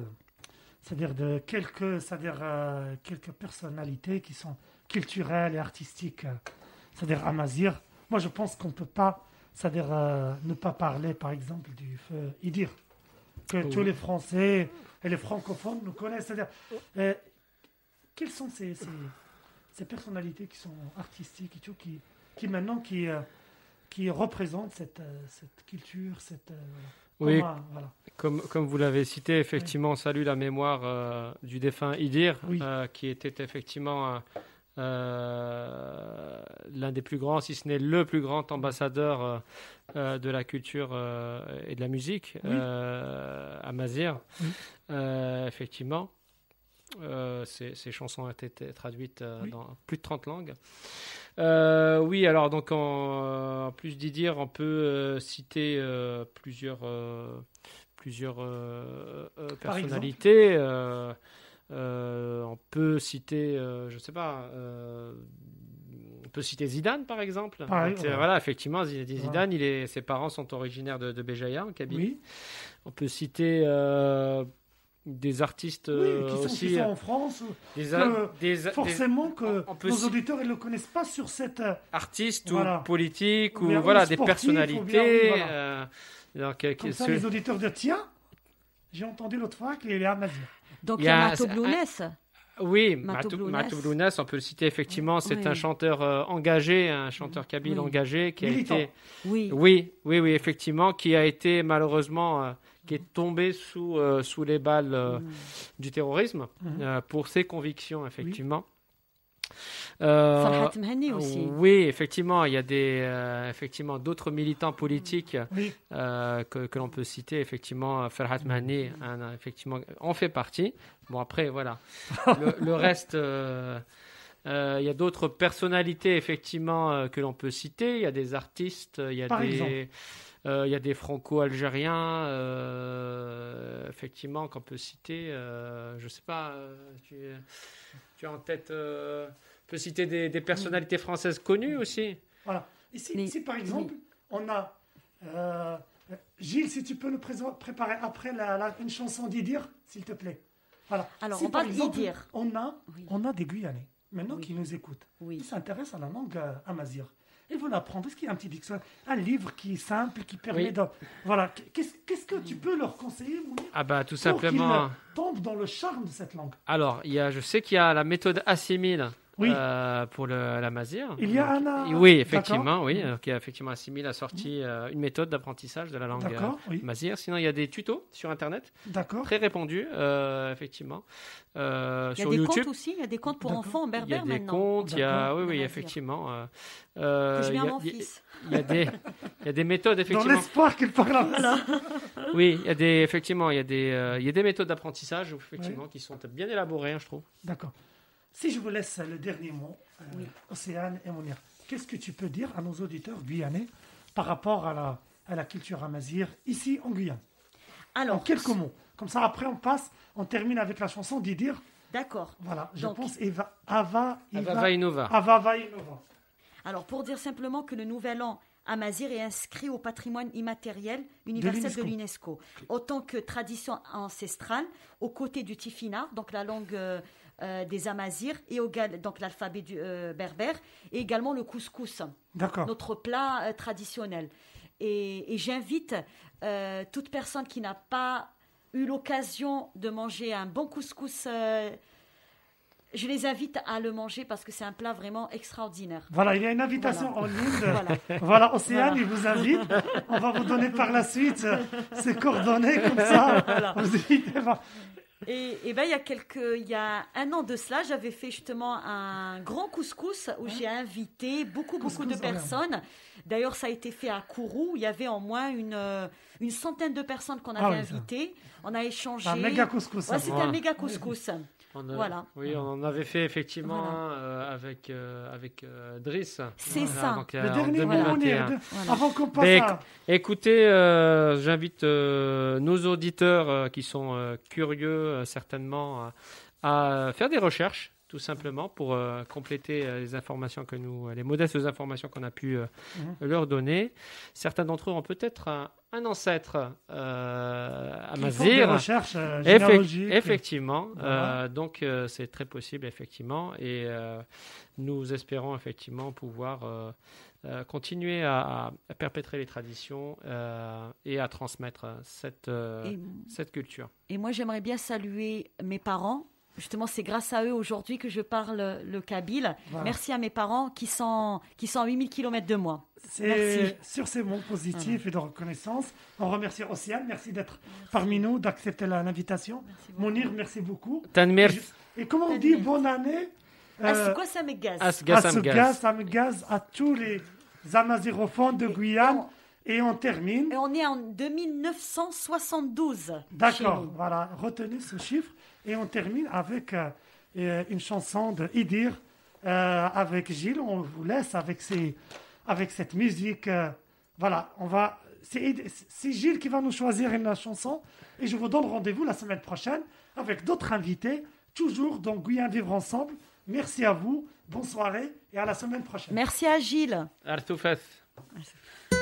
c'est-à-dire de quelques, c'est-à-dire euh, quelques personnalités qui sont culturelles et artistiques, euh, c'est-à-dire Amazir, moi je pense qu'on peut pas, c'est-à-dire ne pas parler, par exemple, du feu Idir, que
Oui.
tous les Français et les francophones nous connaissent. C'est-à-dire, euh, quelles sont ces, ces, ces personnalités qui sont artistiques et tout, qui, qui maintenant qui, euh, qui représentent cette, euh, cette culture, cette euh,
Oui.
comment, voilà.
Comme, comme vous l'avez cité, effectivement, on salue la mémoire du défunt Idir,
Oui.
qui était effectivement euh, l'un des plus grands, si ce n'est le plus grand ambassadeur euh, euh, de la culture euh, et de la musique,
Oui.
à Mazir.
Oui.
Effectivement. Ces chansons ont été traduites
Oui.
dans plus de 30 langues. Oui, alors donc en, en plus d'Idir, on peut citer plusieurs, plusieurs
Par
personnalités. Euh, on peut citer, euh, je sais pas, euh, on peut citer Zidane par exemple. Donc, voilà, effectivement, Zidane, il est, ses parents sont originaires de, de Béjaïa en Kabylie.
Oui,
On peut citer euh, des artistes
oui, qui sont,
aussi,
qui sont en France.
des,
que
des- des
Forcément que
on
nos auditeurs ne le connaissent pas sur cette.
artistes
Voilà.
ou politiques
Ou bien-
voilà
ou
des
ou bien,
personnalités.
voilà.
donc,
Comme ça,
ce-
les auditeurs de Tiens, j'ai entendu l'autre fois qu'il est à Mazir.
Donc
Il y a
a Mato
un-
Blounès.
Oui.
Matou Blounès,
on peut le citer effectivement. C'est
Oui.
un chanteur euh, engagé, un chanteur kabyle
Oui.
engagé qui a
Militant.
été,
Oui.
oui, oui, oui, effectivement, qui a été malheureusement, euh, qui est tombé sous euh, sous les balles euh,
Mm.
du terrorisme euh, pour ses convictions, effectivement. Euh,
Farhat Mhani aussi.
Oui, effectivement, il y a des euh, effectivement d'autres militants politiques
Oui,
euh, que, que l'on peut citer. Effectivement, Ferhat Mahni, un- effectivement, en fait partie. Bon après, voilà. Le, le reste, euh, euh, il y a d'autres personnalités effectivement euh, que l'on peut citer. Il y a des artistes, il y a
Par
des euh, il y a des franco-algériens, euh, effectivement, qu'on peut citer. Euh, je sais pas, euh, tu, tu as en tête, euh, on peut citer des, des personnalités françaises connues aussi.
voilà. Ici, par exemple, on a. euh, Gilles, si tu peux nous préparer après la, la- une chanson d'Idir, s'il te plaît. Voilà.
Alors,
Si,
on
par
parle
exemple,
d'Idir.
On a,
Oui.
on a des Guyanais, maintenant,
Oui.
qui nous écoutent.
Oui.
Ils s'intéressent à la langue euh, amazigh. Ils veulent apprendre. Est-ce qu'il y a un petit dictionnaire Un livre qui est simple, qui permet
Oui.
de. Voilà. Qu'est-ce qu'est-ce que tu peux leur conseiller, Mounir
Ah bah tout
pour
simplement.
qu'ils tombent dans le charme de cette langue?
Alors, il y a, je sais qu'il y a la méthode assimile
Oui.
euh, pour le, la Mazir.
Il y a un.
Et
euh,
Oui,
d'accord.
effectivement, oui, euh, qui a effectivement assimilé a sorti euh, une méthode d'apprentissage de la langue euh,
oui.
Mazir. Sinon, il y a des tutos sur Internet,
D'accord.
très répandus, euh, effectivement, euh,
Il y a
sur
des
YouTube.
comptes aussi, il y a des comptes pour enfants en
Il y a
berbère
des
maintenant.
comptes, il y a, oui, oui, effectivement. euh, euh, il y y a-
fils.
Il y a des, il y a des méthodes
Dans
effectivement.
l'espoir qu'il parle en
Oui, il y a des, effectivement, il y a des, euh, il y a des méthodes d'apprentissage effectivement qui sont bien élaborées, hein, je trouve.
D'accord. Si je vous laisse le dernier mot, euh, Océane et Mounir, qu'est-ce que tu peux dire à nos auditeurs guyanais par rapport à la, à la culture amazir ici en Guyane? En
Alors,
quelques mots. Comme ça, après, on passe, on termine avec la chanson d'Idir.
d'accord.
Voilà, je
Donc-
pense Eva, Ava, Iva,
Avava Innova.
Ava Innova.
Alors, pour dire simplement que le nouvel an amazir est inscrit au patrimoine immatériel universel de l'UNESCO, autant que tradition ancestrale, aux côtés du tifina, donc la langue euh, des amazirs, et au gal- donc l'alphabet du euh, berbère, et également le couscous, notre plat euh, traditionnel. Et, et j'invite toute personne qui n'a pas eu l'occasion de manger un bon couscous. je les invite à le manger parce que c'est un plat vraiment extraordinaire.
Voilà, il y a une invitation
Voilà.
en ligne.
Voilà.
Voilà, Océane,
Voilà.
il vous invite. On va vous donner par la suite ses coordonnées, comme ça. Vous évitez.
Et, et ben il y a quelques, il y a un an de cela, j'avais fait justement un grand couscous où j'ai invité beaucoup beaucoup de
Couscous, voilà.
personnes. D'ailleurs, ça a été fait à Kourou. Il y avait en moins une euh, une centaine de personnes qu'on avait
Ah oui, ça.
invitées. On a échangé.
Un méga couscous.
Ouais, c'était un méga couscous.
On a-
Voilà.
Oui, on en avait fait effectivement
Voilà.
euh, avec, euh, avec euh, Driss.
C'est ça.
donc, euh,
Le
en
dernier mot, on est
2021.
de-
Voilà.
avant qu'on passe à...
Écoutez, euh, j'invite euh, nos auditeurs euh, qui sont euh, curieux euh, certainement à, à faire des recherches tout simplement pour euh, compléter euh, les informations que nous, les modestes informations qu'on a pu euh,
Mhm.
leur donner. Certains d'entre eux ont peut-être un, un ancêtre à Mazir.
recherches
Effec-
généalogiques.
effectivement,
Voilà.
donc c'est très possible effectivement, et nous espérons effectivement pouvoir continuer à, à perpétrer les traditions et à transmettre cette
Et,
cette culture.
et moi, j'aimerais bien saluer mes parents. Justement, c'est grâce à eux aujourd'hui que je parle le kabyle.
Voilà.
Merci à mes parents qui sont qui sont à 8000 km de moi.
C'est
Merci.
sur ces mots positifs et de reconnaissance. On remercie Océane, merci d'être parmi nous, d'accepter l'invitation.
Merci beaucoup.
Monir, merci beaucoup.
Tanmer
Et comment on dit bonne année euh,
c'est quoi ça, mes gaz
à tous les amazirophones de Guyane. Et on termine.
Et on est en 2972. chez
D'accord, voilà, retenez ce chiffre. Et on termine avec euh, euh, une chanson de Idir euh, avec Gilles. On vous laisse avec, ces, avec cette musique. euh, voilà, on va. C'est Gilles qui va nous choisir une chanson. Et je vous donne rendez-vous la semaine prochaine avec d'autres invités, toujours dans Guyane Vivre Ensemble. Merci à vous, bonne soirée et à la semaine prochaine.
Merci à Gilles.
Artoufeth.
Frilhilin